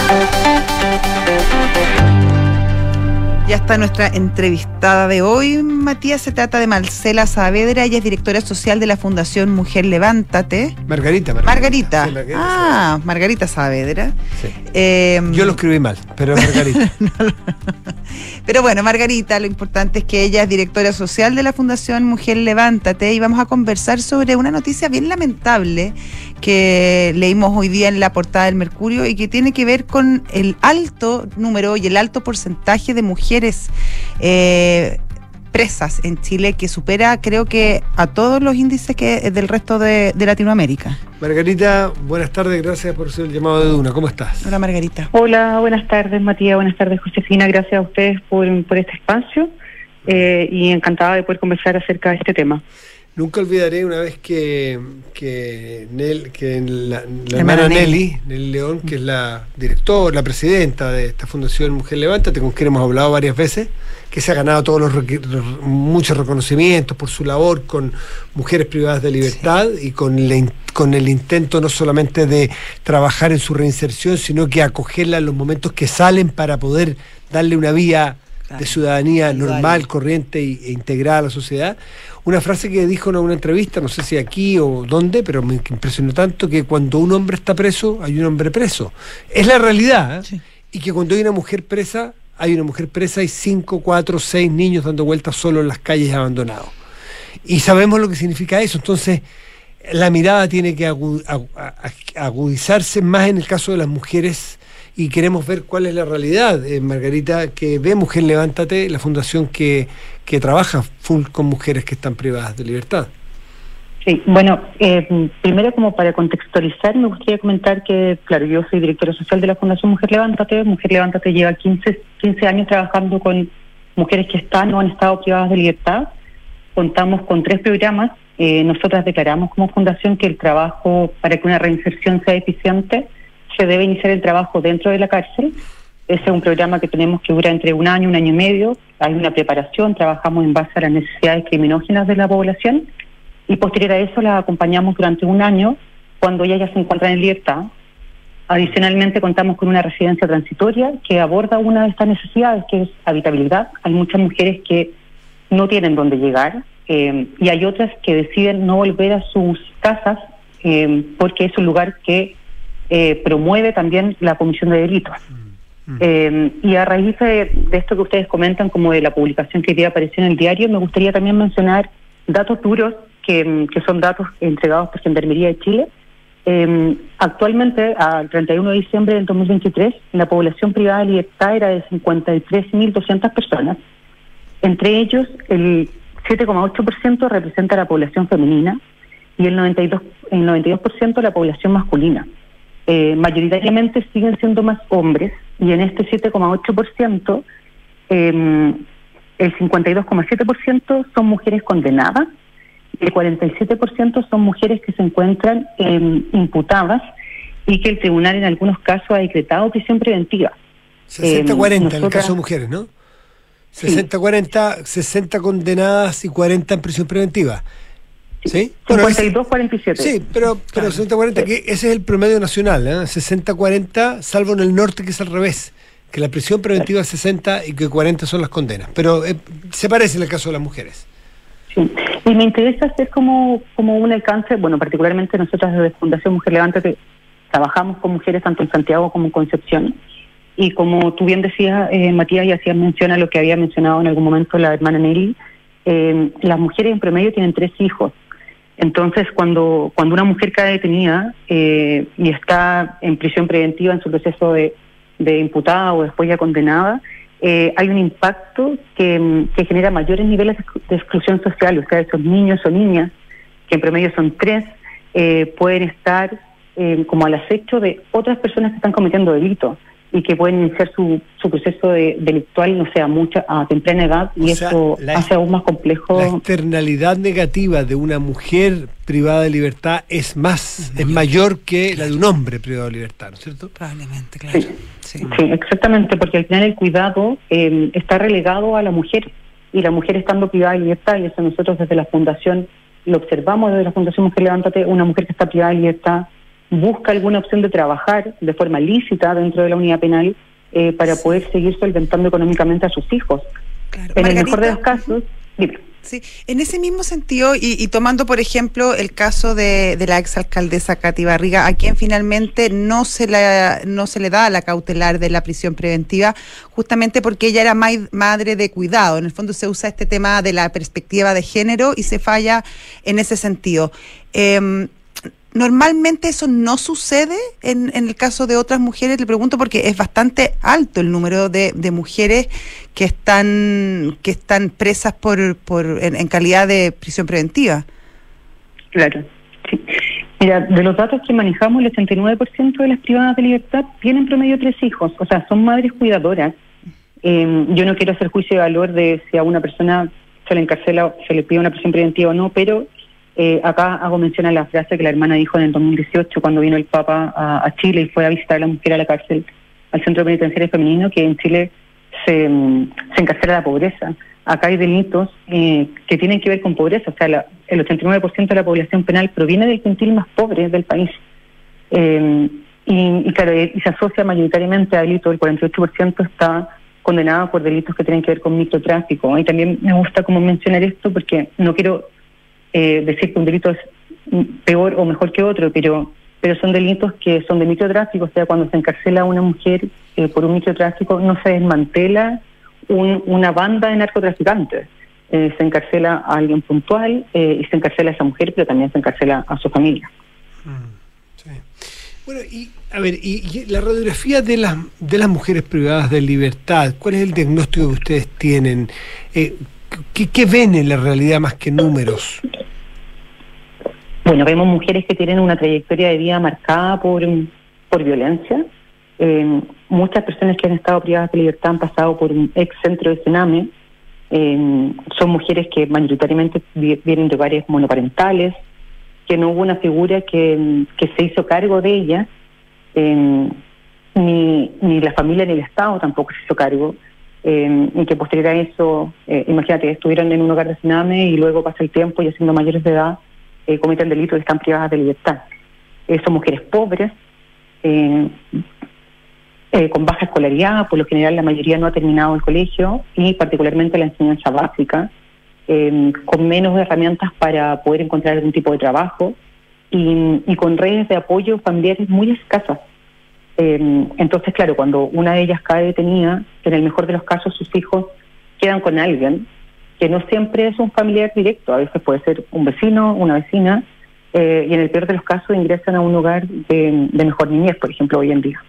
Ya está nuestra entrevistada de hoy, Matías. Se trata de Marcela Saavedra. Ella es directora social de la Fundación Mujer Levántate. Margarita, Margarita. Margarita, ah, Margarita Saavedra. sí. Eh, Yo lo escribí mal, pero es Margarita. Pero bueno, Margarita, lo importante es que ella es directora social de la Fundación Mujer Levántate y vamos a conversar sobre una noticia bien lamentable que leímos hoy día en la portada del Mercurio y que tiene que ver con el alto número y el alto porcentaje de mujeres eh, presas en Chile que supera creo que a todos los índices que del resto de, de Latinoamérica. Margarita, buenas tardes, gracias por ser el llamado de Duna. ¿Cómo estás? Hola Margarita. Hola, buenas tardes Matías, buenas tardes Josefina, gracias a ustedes por, por este espacio eh, y encantada de poder conversar acerca de este tema. Nunca olvidaré una vez que, que, Nel, que la, la Hermana. Nelly, Nelly León, que es la directora, la presidenta de esta Fundación Mujer Levántate, con quien hemos hablado varias veces, que se ha ganado todos los muchos reconocimientos por su labor con mujeres privadas de libertad y con, la con el intento no solamente de trabajar en su reinserción, sino que acogerla en los momentos que salen para poder darle una vía de ciudadanía normal, corriente e integrada a la sociedad. Una frase que dijo en una entrevista, no sé si aquí o dónde, pero me impresionó tanto que cuando un hombre está preso, hay un hombre preso. Es la realidad. ¿eh? Sí. Y que cuando hay una mujer presa, hay una mujer presa y cinco, cuatro, seis niños dando vueltas solo en las calles abandonados. Y sabemos lo que significa eso. Entonces, la mirada tiene que agudizarse más en el caso de las mujeres y queremos ver cuál es la realidad, eh, Margarita, que ve Mujer Levántate, la fundación que, que trabaja full con mujeres que están privadas de libertad. Sí, bueno, eh, primero como para contextualizar, me gustaría comentar que, claro, yo soy directora social de la Fundación Mujer Levántate. Mujer Levántate lleva 15, 15 años trabajando con mujeres que están o han estado privadas de libertad. Contamos con tres programas. Eh, nosotras declaramos como fundación que el trabajo para que una reinserción sea eficiente se debe iniciar el trabajo dentro de la cárcel. Ese es un programa que tenemos que dura entre un año, un año y medio. Hay una preparación, trabajamos en base a las necesidades criminógenas de la población y posterior a eso las acompañamos durante un año cuando ellas ya se encuentran en libertad. Adicionalmente contamos con una residencia transitoria que aborda una de estas necesidades que es habitabilidad. Hay muchas mujeres que no tienen dónde llegar eh, y hay otras que deciden no volver a sus casas eh, porque es un lugar que eh, promueve también la comisión de delitos. Eh, y a raíz de, de esto que ustedes comentan, como de la publicación que hoy día apareció en el diario, me gustaría también mencionar datos duros que, mm, que son datos entregados por Gendarmería de Chile. Eh, actualmente, al 31 de diciembre del 2023, la población privada de libertad era de 53.200 personas. Entre ellos, el 7,8% representa la población femenina y el 92%, el 92 la población masculina. Eh, mayoritariamente siguen siendo más hombres y en este 7,8% eh, el 52,7% son mujeres condenadas el 47% son mujeres que se encuentran eh, imputadas y que el tribunal en algunos casos ha decretado prisión preventiva. 60-40 en el caso de mujeres, ¿no? 60-40, 60 condenadas y 40 en prisión preventiva. ¿Sí? 52-47. Sí, pero, pero 60-40, que ese es el promedio nacional, ¿eh? 60-40, salvo en el norte que es al revés, que la prisión preventiva es 60 y que 40 son las condenas. Pero eh, se parece en el caso de las mujeres. Sí. Y me interesa hacer como, como un alcance, bueno, particularmente nosotras desde Fundación Mujer Levántate trabajamos con mujeres tanto en Santiago como en Concepción. Y como tú bien decías, eh, Matías, y hacías mención a lo que había mencionado en algún momento la hermana Nelly, eh, las mujeres en promedio tienen tres hijos. Entonces, cuando, cuando una mujer cae detenida eh, y está en prisión preventiva en su proceso de, de imputada o después ya condenada, eh, hay un impacto que, que, genera mayores niveles de exclusión social. O sea, esos niños o niñas, que en promedio son tres, eh, pueden estar eh, como al acecho de otras personas que están cometiendo delitos y que pueden iniciar su, su proceso de, delictual, no sea mucha, a temprana edad, y O sea, eso la- hace aún más complejo. La externalidad negativa de una mujer privada de libertad es más, es mayor que la de un hombre privado de libertad, ¿no es cierto? Probablemente, claro. Sí. Sí. Sí, exactamente, porque al final el cuidado eh, está relegado a la mujer y la mujer estando privada de libertad, y eso nosotros desde la Fundación lo observamos desde la Fundación Mujer Levántate, una mujer que está privada de libertad busca alguna opción de trabajar de forma lícita dentro de la unidad penal eh, para poder seguir solventando económicamente a sus hijos. claro. En el mejor de los casos, dime. Sí, en ese mismo sentido, y, y tomando por ejemplo el caso de, de la exalcaldesa Katy Barriga, a quien finalmente no se, la, no se le da la cautelar de la prisión preventiva, justamente porque ella era madre de cuidado. En el fondo se usa este tema de la perspectiva de género y se falla en ese sentido. Em, Normalmente eso no sucede en, en el caso de otras mujeres, le pregunto porque es bastante alto el número de, de mujeres que están que están presas por, por en, en calidad de prisión preventiva. Claro. Mira, de los datos que manejamos, el 89% de las privadas de libertad tienen promedio tres hijos, o sea, son madres cuidadoras. Eh, yo no quiero hacer juicio de valor de si a una persona se le encarcela, se le pide una prisión preventiva o no, pero eh, acá hago mención a la frase que la hermana dijo en el 2018 cuando vino el Papa a, Chile y fue a visitar a la mujer a la cárcel, al centro penitenciario femenino, que en Chile se, mm, se encarcela la pobreza. Acá hay delitos eh, que tienen que ver con pobreza, o sea, la- el 89% de la población penal proviene del quintil más pobre del país. Eh, y, y claro, y se asocia mayoritariamente a delitos, el 48% está condenado por delitos que tienen que ver con microtráfico. Y también me gusta como mencionar esto porque no quiero eh, decir que un delito es mm, peor o mejor que otro, pero pero son delitos que son de microtráfico, o sea, cuando se encarcela a una mujer eh, por un microtráfico no se desmantela un- una banda de narcotraficantes. Eh, se encarcela a alguien puntual eh, y se encarcela a esa mujer, pero también se encarcela a su familia. Sí. Bueno, y a ver, y la radiografía de las de las mujeres privadas de libertad, ¿cuál es el diagnóstico que ustedes tienen? ¿Qué, qué ven en la realidad más que números? Bueno, vemos mujeres que tienen una trayectoria de vida marcada por, por violencia. Eh, muchas personas que han estado privadas de libertad han pasado por un ex centro de Sename. Eh, son mujeres que mayoritariamente vi- vienen de hogares monoparentales, que no hubo una figura que, que se hizo cargo de ellas, eh, ni, ni la familia ni el Estado tampoco se hizo cargo. Eh, y que posterior a eso, eh, imagínate, estuvieron en un hogar de Sename y luego pasa el tiempo y siendo mayores de edad eh, cometen delitos y están privadas de libertad. Eh, son mujeres pobres, con baja escolaridad, por lo general la mayoría no ha terminado el colegio y particularmente la enseñanza básica, con menos herramientas para poder encontrar algún tipo de trabajo y, y con redes de apoyo familiares muy escasas. Eh, entonces, claro, cuando una de ellas cae detenida, en el mejor de los casos sus hijos quedan con alguien que no siempre es un familiar directo, a veces puede ser un vecino, una vecina, eh, y en el peor de los casos ingresan a un lugar de, de mejor niñez, por ejemplo, hoy en día.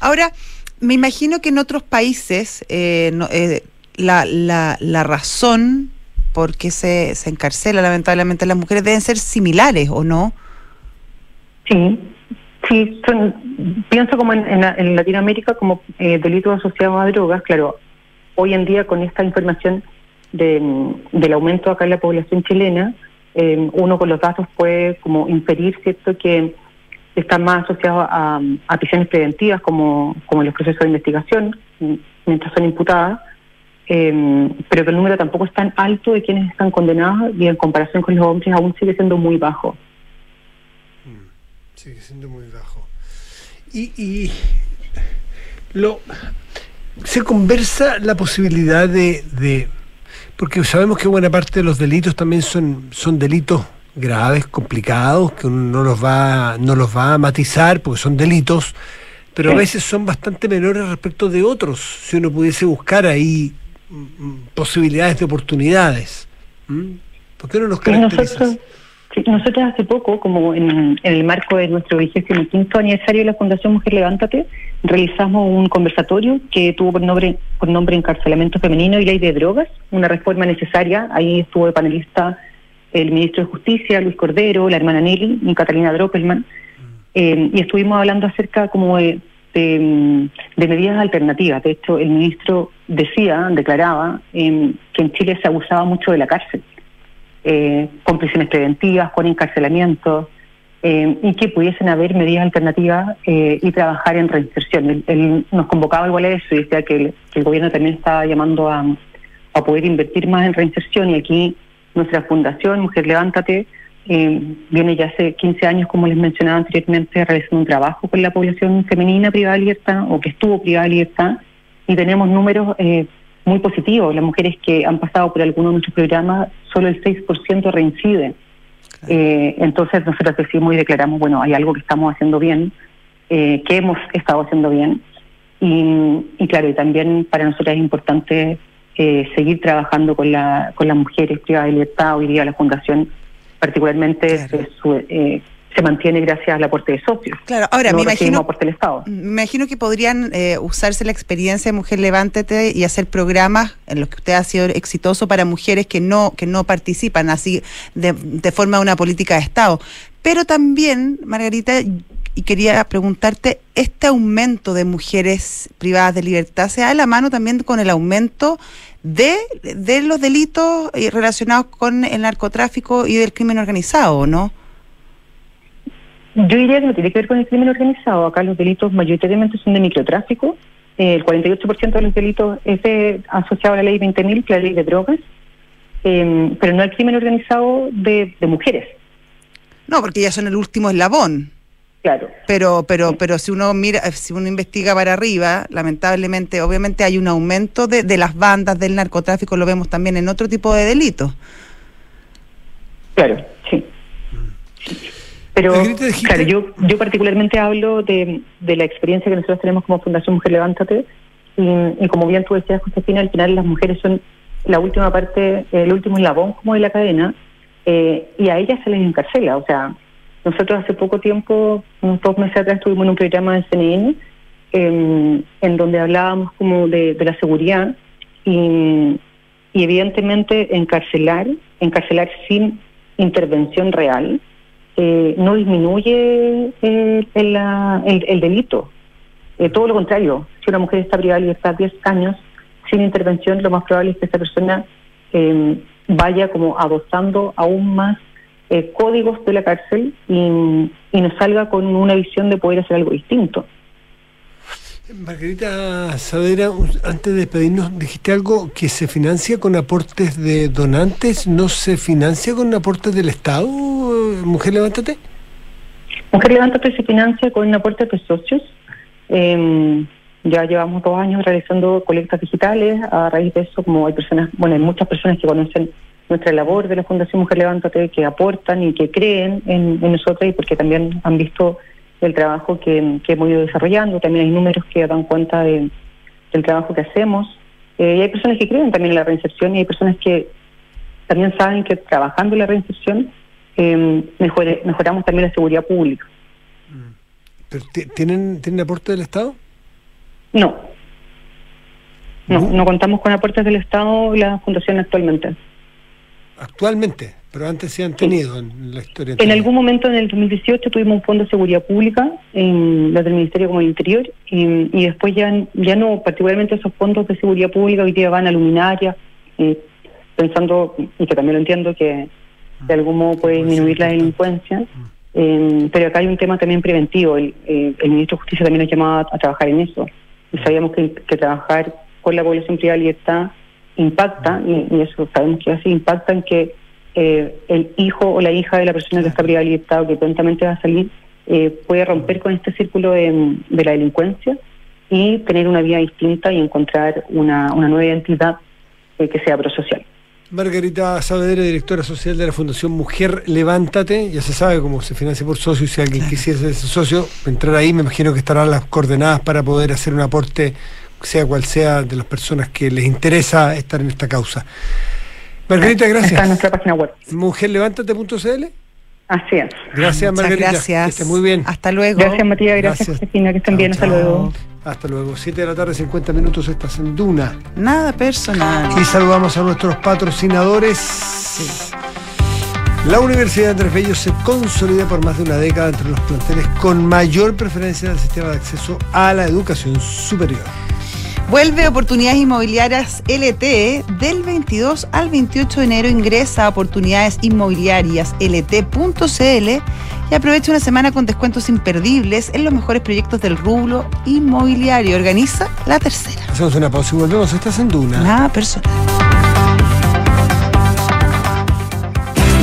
Ahora, me imagino que en otros países eh, no- eh, la, la, la razón por qué se, se encarcela lamentablemente a las mujeres deben ser similares, ¿o no? Sí, sí, son, pienso como en, en en Latinoamérica como eh, delitos asociados a drogas, claro, hoy en día con esta información de, del aumento acá en la población chilena, eh, uno con los datos puede como inferir, ¿cierto?, que está más asociado a, a prisiones preventivas como, como los procesos de investigación, mientras son imputadas, eh, pero que el número tampoco es tan alto de quienes están condenados y en comparación con los hombres aún sigue siendo muy bajo. Sigue siendo muy bajo. Y, y lo se conversa la posibilidad de, de porque sabemos que buena parte de los delitos también son, son delitos graves, complicados, que uno no los va, no los va a matizar porque son delitos, pero a veces son bastante menores respecto de otros, si uno pudiese buscar ahí mm, posibilidades de oportunidades. ¿Mm? ¿Por qué no nos caracterizas? Nosotros, sí, nosotros hace poco, como en, en el marco de nuestro vigésimo quinto aniversario de la Fundación Mujer Levántate, realizamos un conversatorio que tuvo por nombre, por nombre Encarcelamiento Femenino y Ley de Drogas, una reforma necesaria. Ahí estuvo de panelista el ministro de Justicia, Luis Cordero, la hermana Nelly y Catalina Droppelman. Eh, y estuvimos hablando acerca como de, de, de medidas alternativas. De hecho, el ministro decía, declaraba, eh, que en Chile se abusaba mucho de la cárcel, eh, con prisiones preventivas, con encarcelamientos, eh, y que pudiesen haber medidas alternativas eh, y trabajar en reinserción. Él, él nos convocaba igual a eso y decía que el, que el gobierno también estaba llamando a, a poder invertir más en reinserción y aquí nuestra fundación Mujer Levántate eh, viene ya hace 15 años, como les mencionaba anteriormente, realizando un trabajo con la población femenina privada de libertad o que estuvo privada de libertad y tenemos números eh, muy positivos. Las mujeres que han pasado por alguno de nuestros programas, solo el 6% reincide. Eh, entonces nosotros decimos y declaramos, bueno, hay algo que estamos haciendo bien, eh, que hemos estado haciendo bien. Y, y claro, y también para nosotros es importante eh, seguir trabajando con, la, con las mujeres privadas de libertad. Hoy día la Fundación particularmente Claro. su- eh, se mantiene gracias al aporte de socios. Claro, ahora no me imagino, aporte del Estado. me imagino que podrían eh, usarse la experiencia de Mujer Levántate y hacer programas en los que usted ha sido exitoso para mujeres que no que no participan así de, de forma de una política de Estado. Pero también, Margarita, y quería preguntarte, ¿este aumento de mujeres privadas de libertad se da de la mano también con el aumento de, de los delitos eh, relacionados con el narcotráfico y del crimen organizado, no? Yo diría que no tiene que ver con el crimen organizado. Acá los delitos mayoritariamente son de microtráfico. Eh, el 48% de los delitos es de- asociado a la ley 20.000, que es la ley de drogas, eh, pero no al crimen organizado de, de mujeres. No, porque ya son el último eslabón. Claro. Pero, pero, pero si uno mira, eh, si uno investiga para arriba, lamentablemente, obviamente hay un aumento de, de las bandas del narcotráfico, lo vemos también en otro tipo de delitos. Claro, sí. Pero, claro, yo, yo particularmente hablo de, de la experiencia que nosotros tenemos como Fundación Mujer Levántate. Y, y como bien tú decías, Josefina, al final las mujeres son la última parte, el último eslabón como de la cadena, eh, y a ellas se les encarcela. O sea, nosotros hace poco tiempo, unos dos meses atrás, estuvimos en un programa de CNN eh, en donde hablábamos como de, de la seguridad y, y evidentemente encarcelar, encarcelar sin intervención real, eh, no disminuye eh, el, el- el delito. Eh, todo lo contrario, si una mujer está privada de libertad 10 años sin intervención, lo más probable es que esta persona eh, vaya como adoptando aún más eh, códigos de la cárcel y, y nos salga con una visión de poder hacer algo distinto. Margarita Saavedra, un- antes de despedirnos, dijiste algo que se financia con aportes de donantes, ¿no se financia con aportes del Estado? Mujer, levántate. Mujer Levántate se financia con un aporte de socios. Eh, ya llevamos dos años realizando colectas digitales. A raíz de eso, como hay personas, bueno, hay muchas personas que conocen nuestra labor de la Fundación Mujer Levántate, que aportan y que creen en, en nosotros y porque también han visto el trabajo que, que hemos ido desarrollando. También hay números que dan cuenta de- del trabajo que hacemos. Eh, y hay personas que creen también en la reinserción y hay personas que también saben que trabajando en la reinserción eh, mejore- mejoramos también la seguridad pública. ¿Pero ti- ¿Tienen, ¿Tienen aporte del Estado? No. No, ¿No? contamos con aportes del Estado la Fundación actualmente. Actualmente, pero antes sí han tenido en la historia. En algún momento en el 2018 tuvimos un fondo de seguridad pública, en la del Ministerio como Interior, y, y después ya, ya no, particularmente esos fondos de seguridad pública hoy día van a luminarias, eh, pensando, y que también lo entiendo, que de algún modo puede disminuir la delincuencia. Eh, pero acá hay un tema también preventivo. El, eh, el ministro de Justicia también nos llamaba a trabajar en eso. Y sabíamos que, que trabajar con la población privada de libertad impacta, y, y eso sabemos que así, impacta en que eh, el hijo o la hija de la persona que está privada de libertad o que prontamente va a salir eh, puede romper con este círculo de, de la delincuencia y tener una vida distinta y encontrar una, una nueva identidad eh, que sea prosocial. Margarita Saavedra, directora social de la Fundación Mujer Levántate, ya se sabe cómo se financia por socio, si alguien quisiera ser ese socio, entrar ahí, me imagino que estarán las coordenadas para poder hacer un aporte, sea cual sea, de las personas que les interesa estar en esta causa. Margarita, gracias. Está en nuestra página web. Mujerlevántate.cl. Así es. Gracias, Muchas Margarita. gracias. Que esté muy bien. Hasta luego. Gracias, Matías. Gracias, Gracias. Josefina. Que estén bien. Hasta Chao, luego. Hasta luego. 7 de la tarde, 50 minutos, estás en Duna. Nada personal. Y saludamos a nuestros patrocinadores. La Universidad de Andrés Bello se consolida por más de una década entre los planteles con mayor preferencia del sistema de acceso a la educación superior. Vuelve Oportunidades Inmobiliarias LT del 22 al 28 de enero. Ingresa a oportunidades inmobiliarias lt.cl y aprovecha una semana con descuentos imperdibles en los mejores proyectos del rubro inmobiliario. Organiza la tercera. Hacemos una pausa y volvemos. Estás en Duna. Nada personal.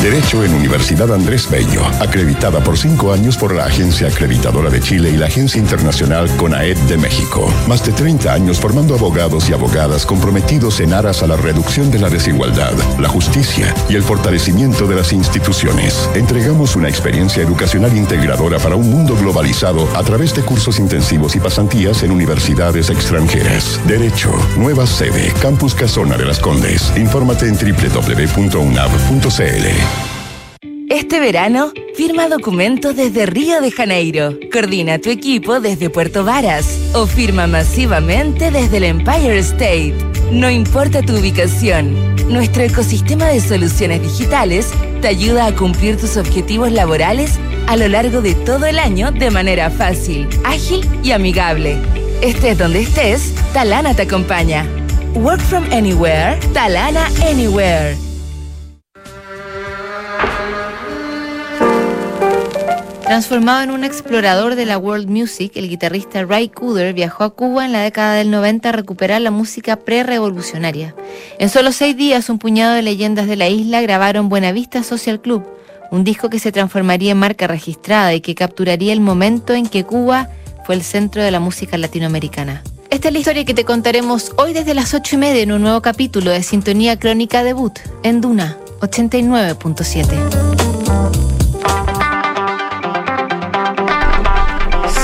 Derecho en Universidad Andrés Bello, acreditada por cinco años por la Agencia Acreditadora de Chile y la Agencia Internacional CONAED de México. Más de 30 años formando abogados y abogadas comprometidos en aras a la reducción de la desigualdad, la justicia y el fortalecimiento de las instituciones. Entregamos una experiencia educacional integradora para un mundo globalizado a través de cursos intensivos y pasantías en universidades extranjeras. Derecho, nueva sede, Campus Casona de las Condes. Infórmate en www.unab.cl. Este verano, firma documentos desde Río de Janeiro. Coordina tu equipo desde Puerto Varas o firma masivamente desde el Empire State. No importa tu ubicación, nuestro ecosistema de soluciones digitales te ayuda a cumplir tus objetivos laborales a lo largo de todo el año de manera fácil, ágil y amigable. Estés donde estés, Talana te acompaña. Work from anywhere, Talana Anywhere. Transformado en un explorador de la world music, el guitarrista Ray Cooder viajó a Cuba en la década del 90 a recuperar la música pre-revolucionaria. En solo seis días, un puñado de leyendas de la isla grabaron Buenavista Social Club, un disco que se transformaría en marca registrada y que capturaría el momento en que Cuba fue el centro de la música latinoamericana. Esta es la historia que te contaremos hoy desde las ocho y media en un nuevo capítulo de Sintonía Crónica Debut en Duna 89.7.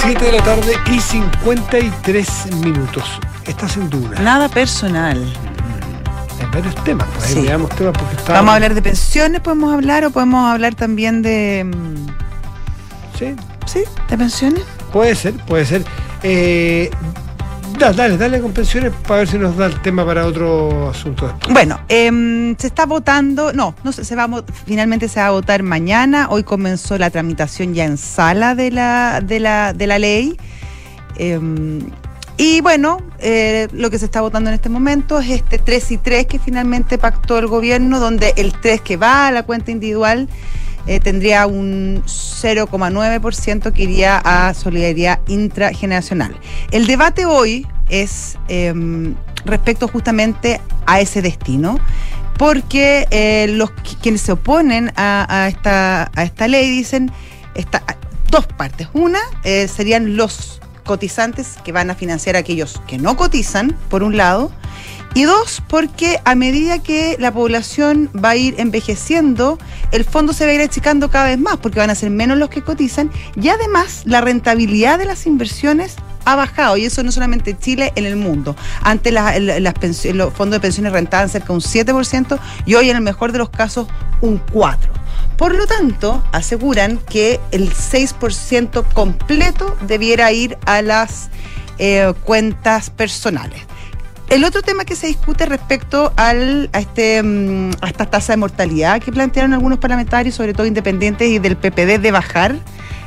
7 de la tarde y 53 minutos. Estás en Duna. Nada personal. Hay varios temas. Pues Sí. veamos temas porque está. Vamos a hablar de pensiones, podemos hablar, o podemos hablar también de. mm, Sí, ¿Sí? ¿De pensiones? puede ser, puede ser. Eh, da- dale, dale con pensiones para ver si nos da el tema para otro asunto después. Bueno, em, se está votando, no, no sé, se va a finalmente se va a votar mañana. Hoy comenzó la tramitación ya en sala de la, de la, de la ley. Em, y bueno, eh, lo que se está votando en este momento es este 3 y 3 que finalmente pactó el gobierno, donde el 3 que va a la cuenta individual eh, tendría un 0,9% que iría a solidaridad intrageneracional. El debate hoy es em, respecto justamente a ese destino, porque eh, los qui- quienes se oponen a, a esta, a esta ley dicen esta, dos partes. Una eh, serían los cotizantes que van a financiar a aquellos que no cotizan, por un lado, y dos, porque a medida que la población va a ir envejeciendo, el fondo se va a ir achicando cada vez más, porque van a ser menos los que cotizan, y además la rentabilidad de las inversiones ha bajado, y eso no solamente en Chile, en el mundo. Antes los fondos de pensiones rentaban cerca de un 7%, y hoy en el mejor de los casos un 4%. Por lo tanto, aseguran que el 6% completo debiera ir a las eh, cuentas personales. El otro tema que se discute respecto este, mm, a esta tasa de mortalidad que plantearon algunos parlamentarios, sobre todo independientes y del PPD, de bajar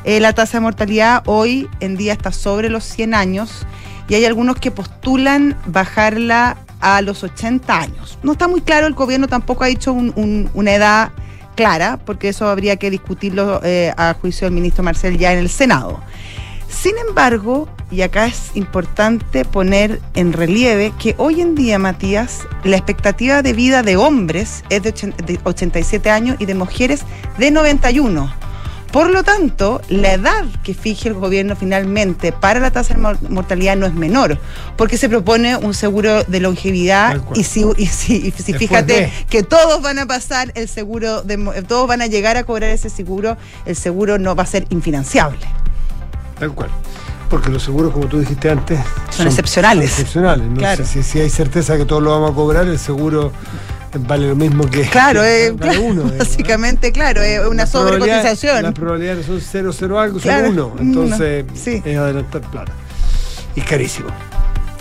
eh, la tasa de mortalidad. Hoy en día está sobre los 100 años y hay algunos que postulan bajarla a los 80 años. No está muy claro, el gobierno tampoco ha dicho un- un- una edad clara, porque eso habría que discutirlo eh, a juicio del ministro Marcel ya en el Senado. Sin embargo, y acá es importante poner en relieve que hoy en día, Matías, la expectativa de vida de hombres es de, ochen- de 87 años y de mujeres de 91. Por lo tanto, la edad que fije el gobierno finalmente para la tasa de mor- mortalidad no es menor, porque se propone un seguro de longevidad y si, y si, y si Después fíjate de. que todos van a pasar el seguro, de, todos van a llegar a cobrar ese seguro, el seguro no va a ser infinanciable. Tal cual. Porque los seguros, como tú dijiste antes, Son excepcionales. son excepcionales. ¿no? Claro. Si, si hay certeza que todos lo vamos a cobrar, el seguro vale lo mismo que. Claro, que eh, claro, uno. básicamente, claro, es una probabilidades- sobrecotización. Las probabilidades son 0, 0 algo, Claro, son 1. Entonces, uno, sí. es adelantar plata. Y carísimo.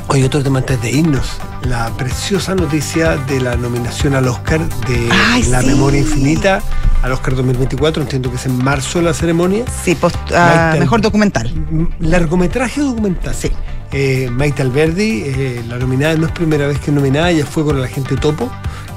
Oye, otro tema antes de irnos. La preciosa noticia de la nominación al Oscar de Ay, La sí. Memoria Infinita al Oscar 2024. Entiendo que es en marzo la ceremonia. Sí, post- ah, mejor documental. M- Largometraje documental. Sí. Eh, Maite Alberdi, eh, la nominada, no es primera vez que es nominada, ella fue con la gente Topo,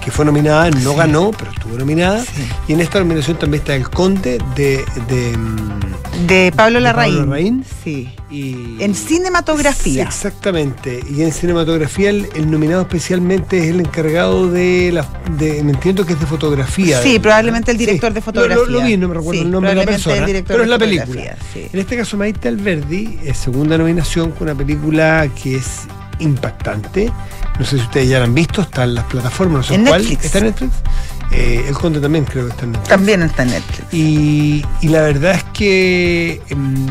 que fue nominada, no ganó, pero estuvo nominada. Sí. Y en esta nominación también está El Conde de. de, mm, De Pablo de Larraín. Pablo Larraín. Sí. y, En cinematografía. Exactamente. Y en cinematografía el, el nominado especialmente es el encargado de la. De, me entiendo que es de fotografía. Sí, de- probablemente el director de fotografía. Lo, lo vi, no me recuerdo el nombre de la persona. Pero es la película. En este caso, Maite Alberdi es segunda nominación con una película que es impactante. No sé si ustedes ya la han visto, está en las plataformas, no sé En cuál. Netflix. ¿Está en Netflix? Eh, el Conde también creo que está en Netflix. También está en Netflix. Y, y la verdad es que em,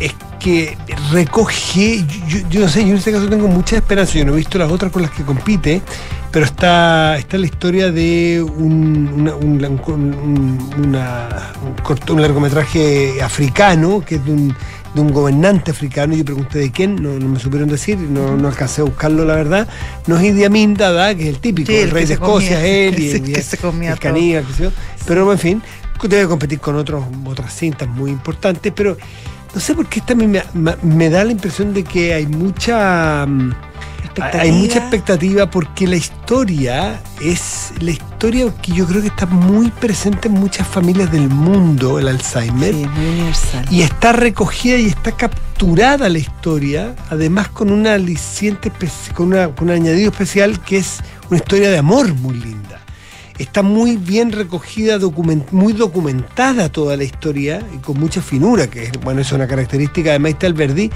es que recoge, yo, yo no sé, yo en este caso tengo mucha esperanza, yo no he visto las otras con las que compite, pero está, está la historia de un, una- un, un- una- un corto- un largometraje africano, que es de un, de un gobernante africano, yo pregunté de quién, no, no me supieron decir, no, no alcancé a buscarlo la verdad, no es Idi Amin Dada, que es el típico, Sí, el el rey de se comía, Escocia, él, y, y que se comía el yo. pero en fin, debe competir con otros, otras cintas muy importantes, pero no sé por qué esta me, me- me da la impresión de que hay mucha mm, hay mucha expectativa porque la historia es la historia que yo creo que está muy presente en muchas familias del mundo, el Alzheimer. Sí, muy universal. Y está recogida y está capturada la historia, además con una aliciente, con, una- con un añadido especial que es una historia de amor muy linda. Está muy bien recogida, document- muy documentada toda la historia y con mucha finura, que es, bueno, es una característica de Maite Alberdi.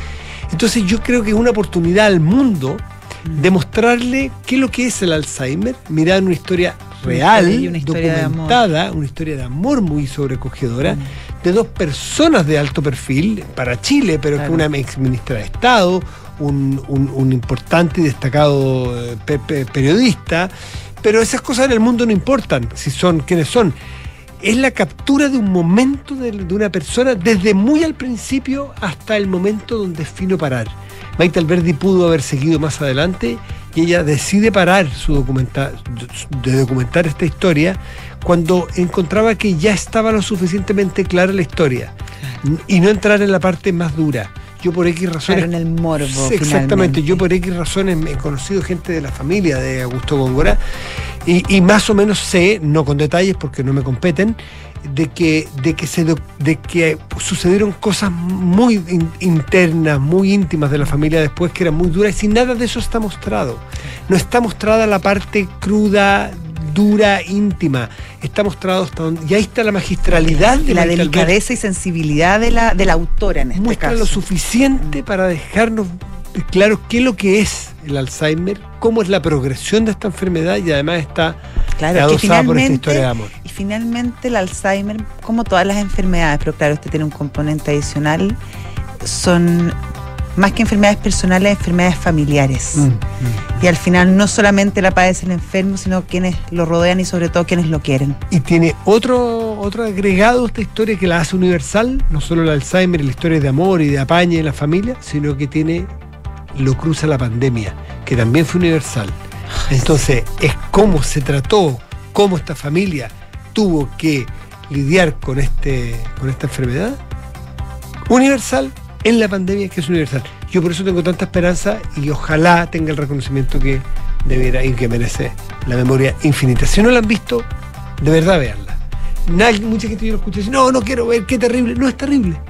Entonces yo creo que es una oportunidad al mundo de mostrarle qué es lo que es el Alzheimer, mirar una historia real, una historia documentada, una historia de amor muy sobrecogedora, de dos personas de alto perfil para Chile, pero Claro. que una ex ministra de Estado, un, un- un importante y destacado eh, pe- pe- periodista, pero esas cosas en el mundo no importan, si son quienes son. Es la captura de un momento de, de una persona desde muy al principio hasta el momento donde es fino parar. Maite Alberdi pudo haber seguido más adelante y ella decide parar su documenta- de documentar esta historia cuando encontraba que ya estaba lo suficientemente clara la historia y no entrar en la parte más dura. Yo por X razones Claro, en el morbo, Sí, exactamente. finalmente. Yo por X razones he conocido gente de la familia de Augusto Góngora y, y más o menos sé, no con detalles porque no me competen, de que, de que, se, do- de que sucedieron cosas muy in- internas, muy íntimas de la familia después que eran muy duras y nada de eso está mostrado. No está mostrada la parte cruda, dura, íntima. Está mostrado hasta donde... Y ahí está la magistralidad de la delicadeza y sensibilidad de la, de la autora en este muestra caso. lo suficiente para dejarnos claro qué es lo que es el Alzheimer, cómo es la progresión de esta enfermedad y además está Claro, adosada por esta historia de amor. y finalmente el Alzheimer, como todas las enfermedades, pero claro, este tiene un componente adicional, son más que enfermedades personales, enfermedades familiares. Mm, mm. Y al final no solamente la padece el enfermo, sino quienes lo rodean y sobre todo quienes lo quieren. Y tiene otro, otro agregado esta historia que la hace universal, no solo el Alzheimer y la historia de amor y de apañe en la familia, sino que tiene lo cruza la pandemia, que también fue universal. Entonces, es cómo se trató, cómo esta familia tuvo que lidiar con, este, con esta enfermedad universal en la pandemia, que es universal. Yo por eso tengo tanta esperanza y ojalá tenga el reconocimiento que debiera y que merece la memoria infinita. Si no la han visto, de verdad veanla. Nadie, mucha gente yo lo dice, no, no quiero ver, qué terrible. No es terrible.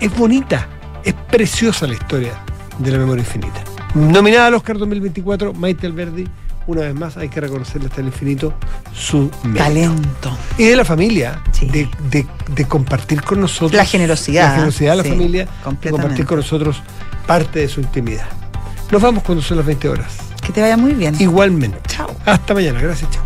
Es bonita, Es preciosa la historia de la memoria infinita. Nominada al Oscar 2024, Maite Alberdi, una vez más hay que reconocerle hasta el infinito su mérito. Talento. Y de la familia, Sí. de, de- de compartir con nosotros. La generosidad, La generosidad de la sí, familia, de compartir con nosotros parte de su intimidad. Nos vamos cuando son las 20 horas. Que te vaya muy bien. Igualmente. Chao. Hasta mañana. Gracias, chao.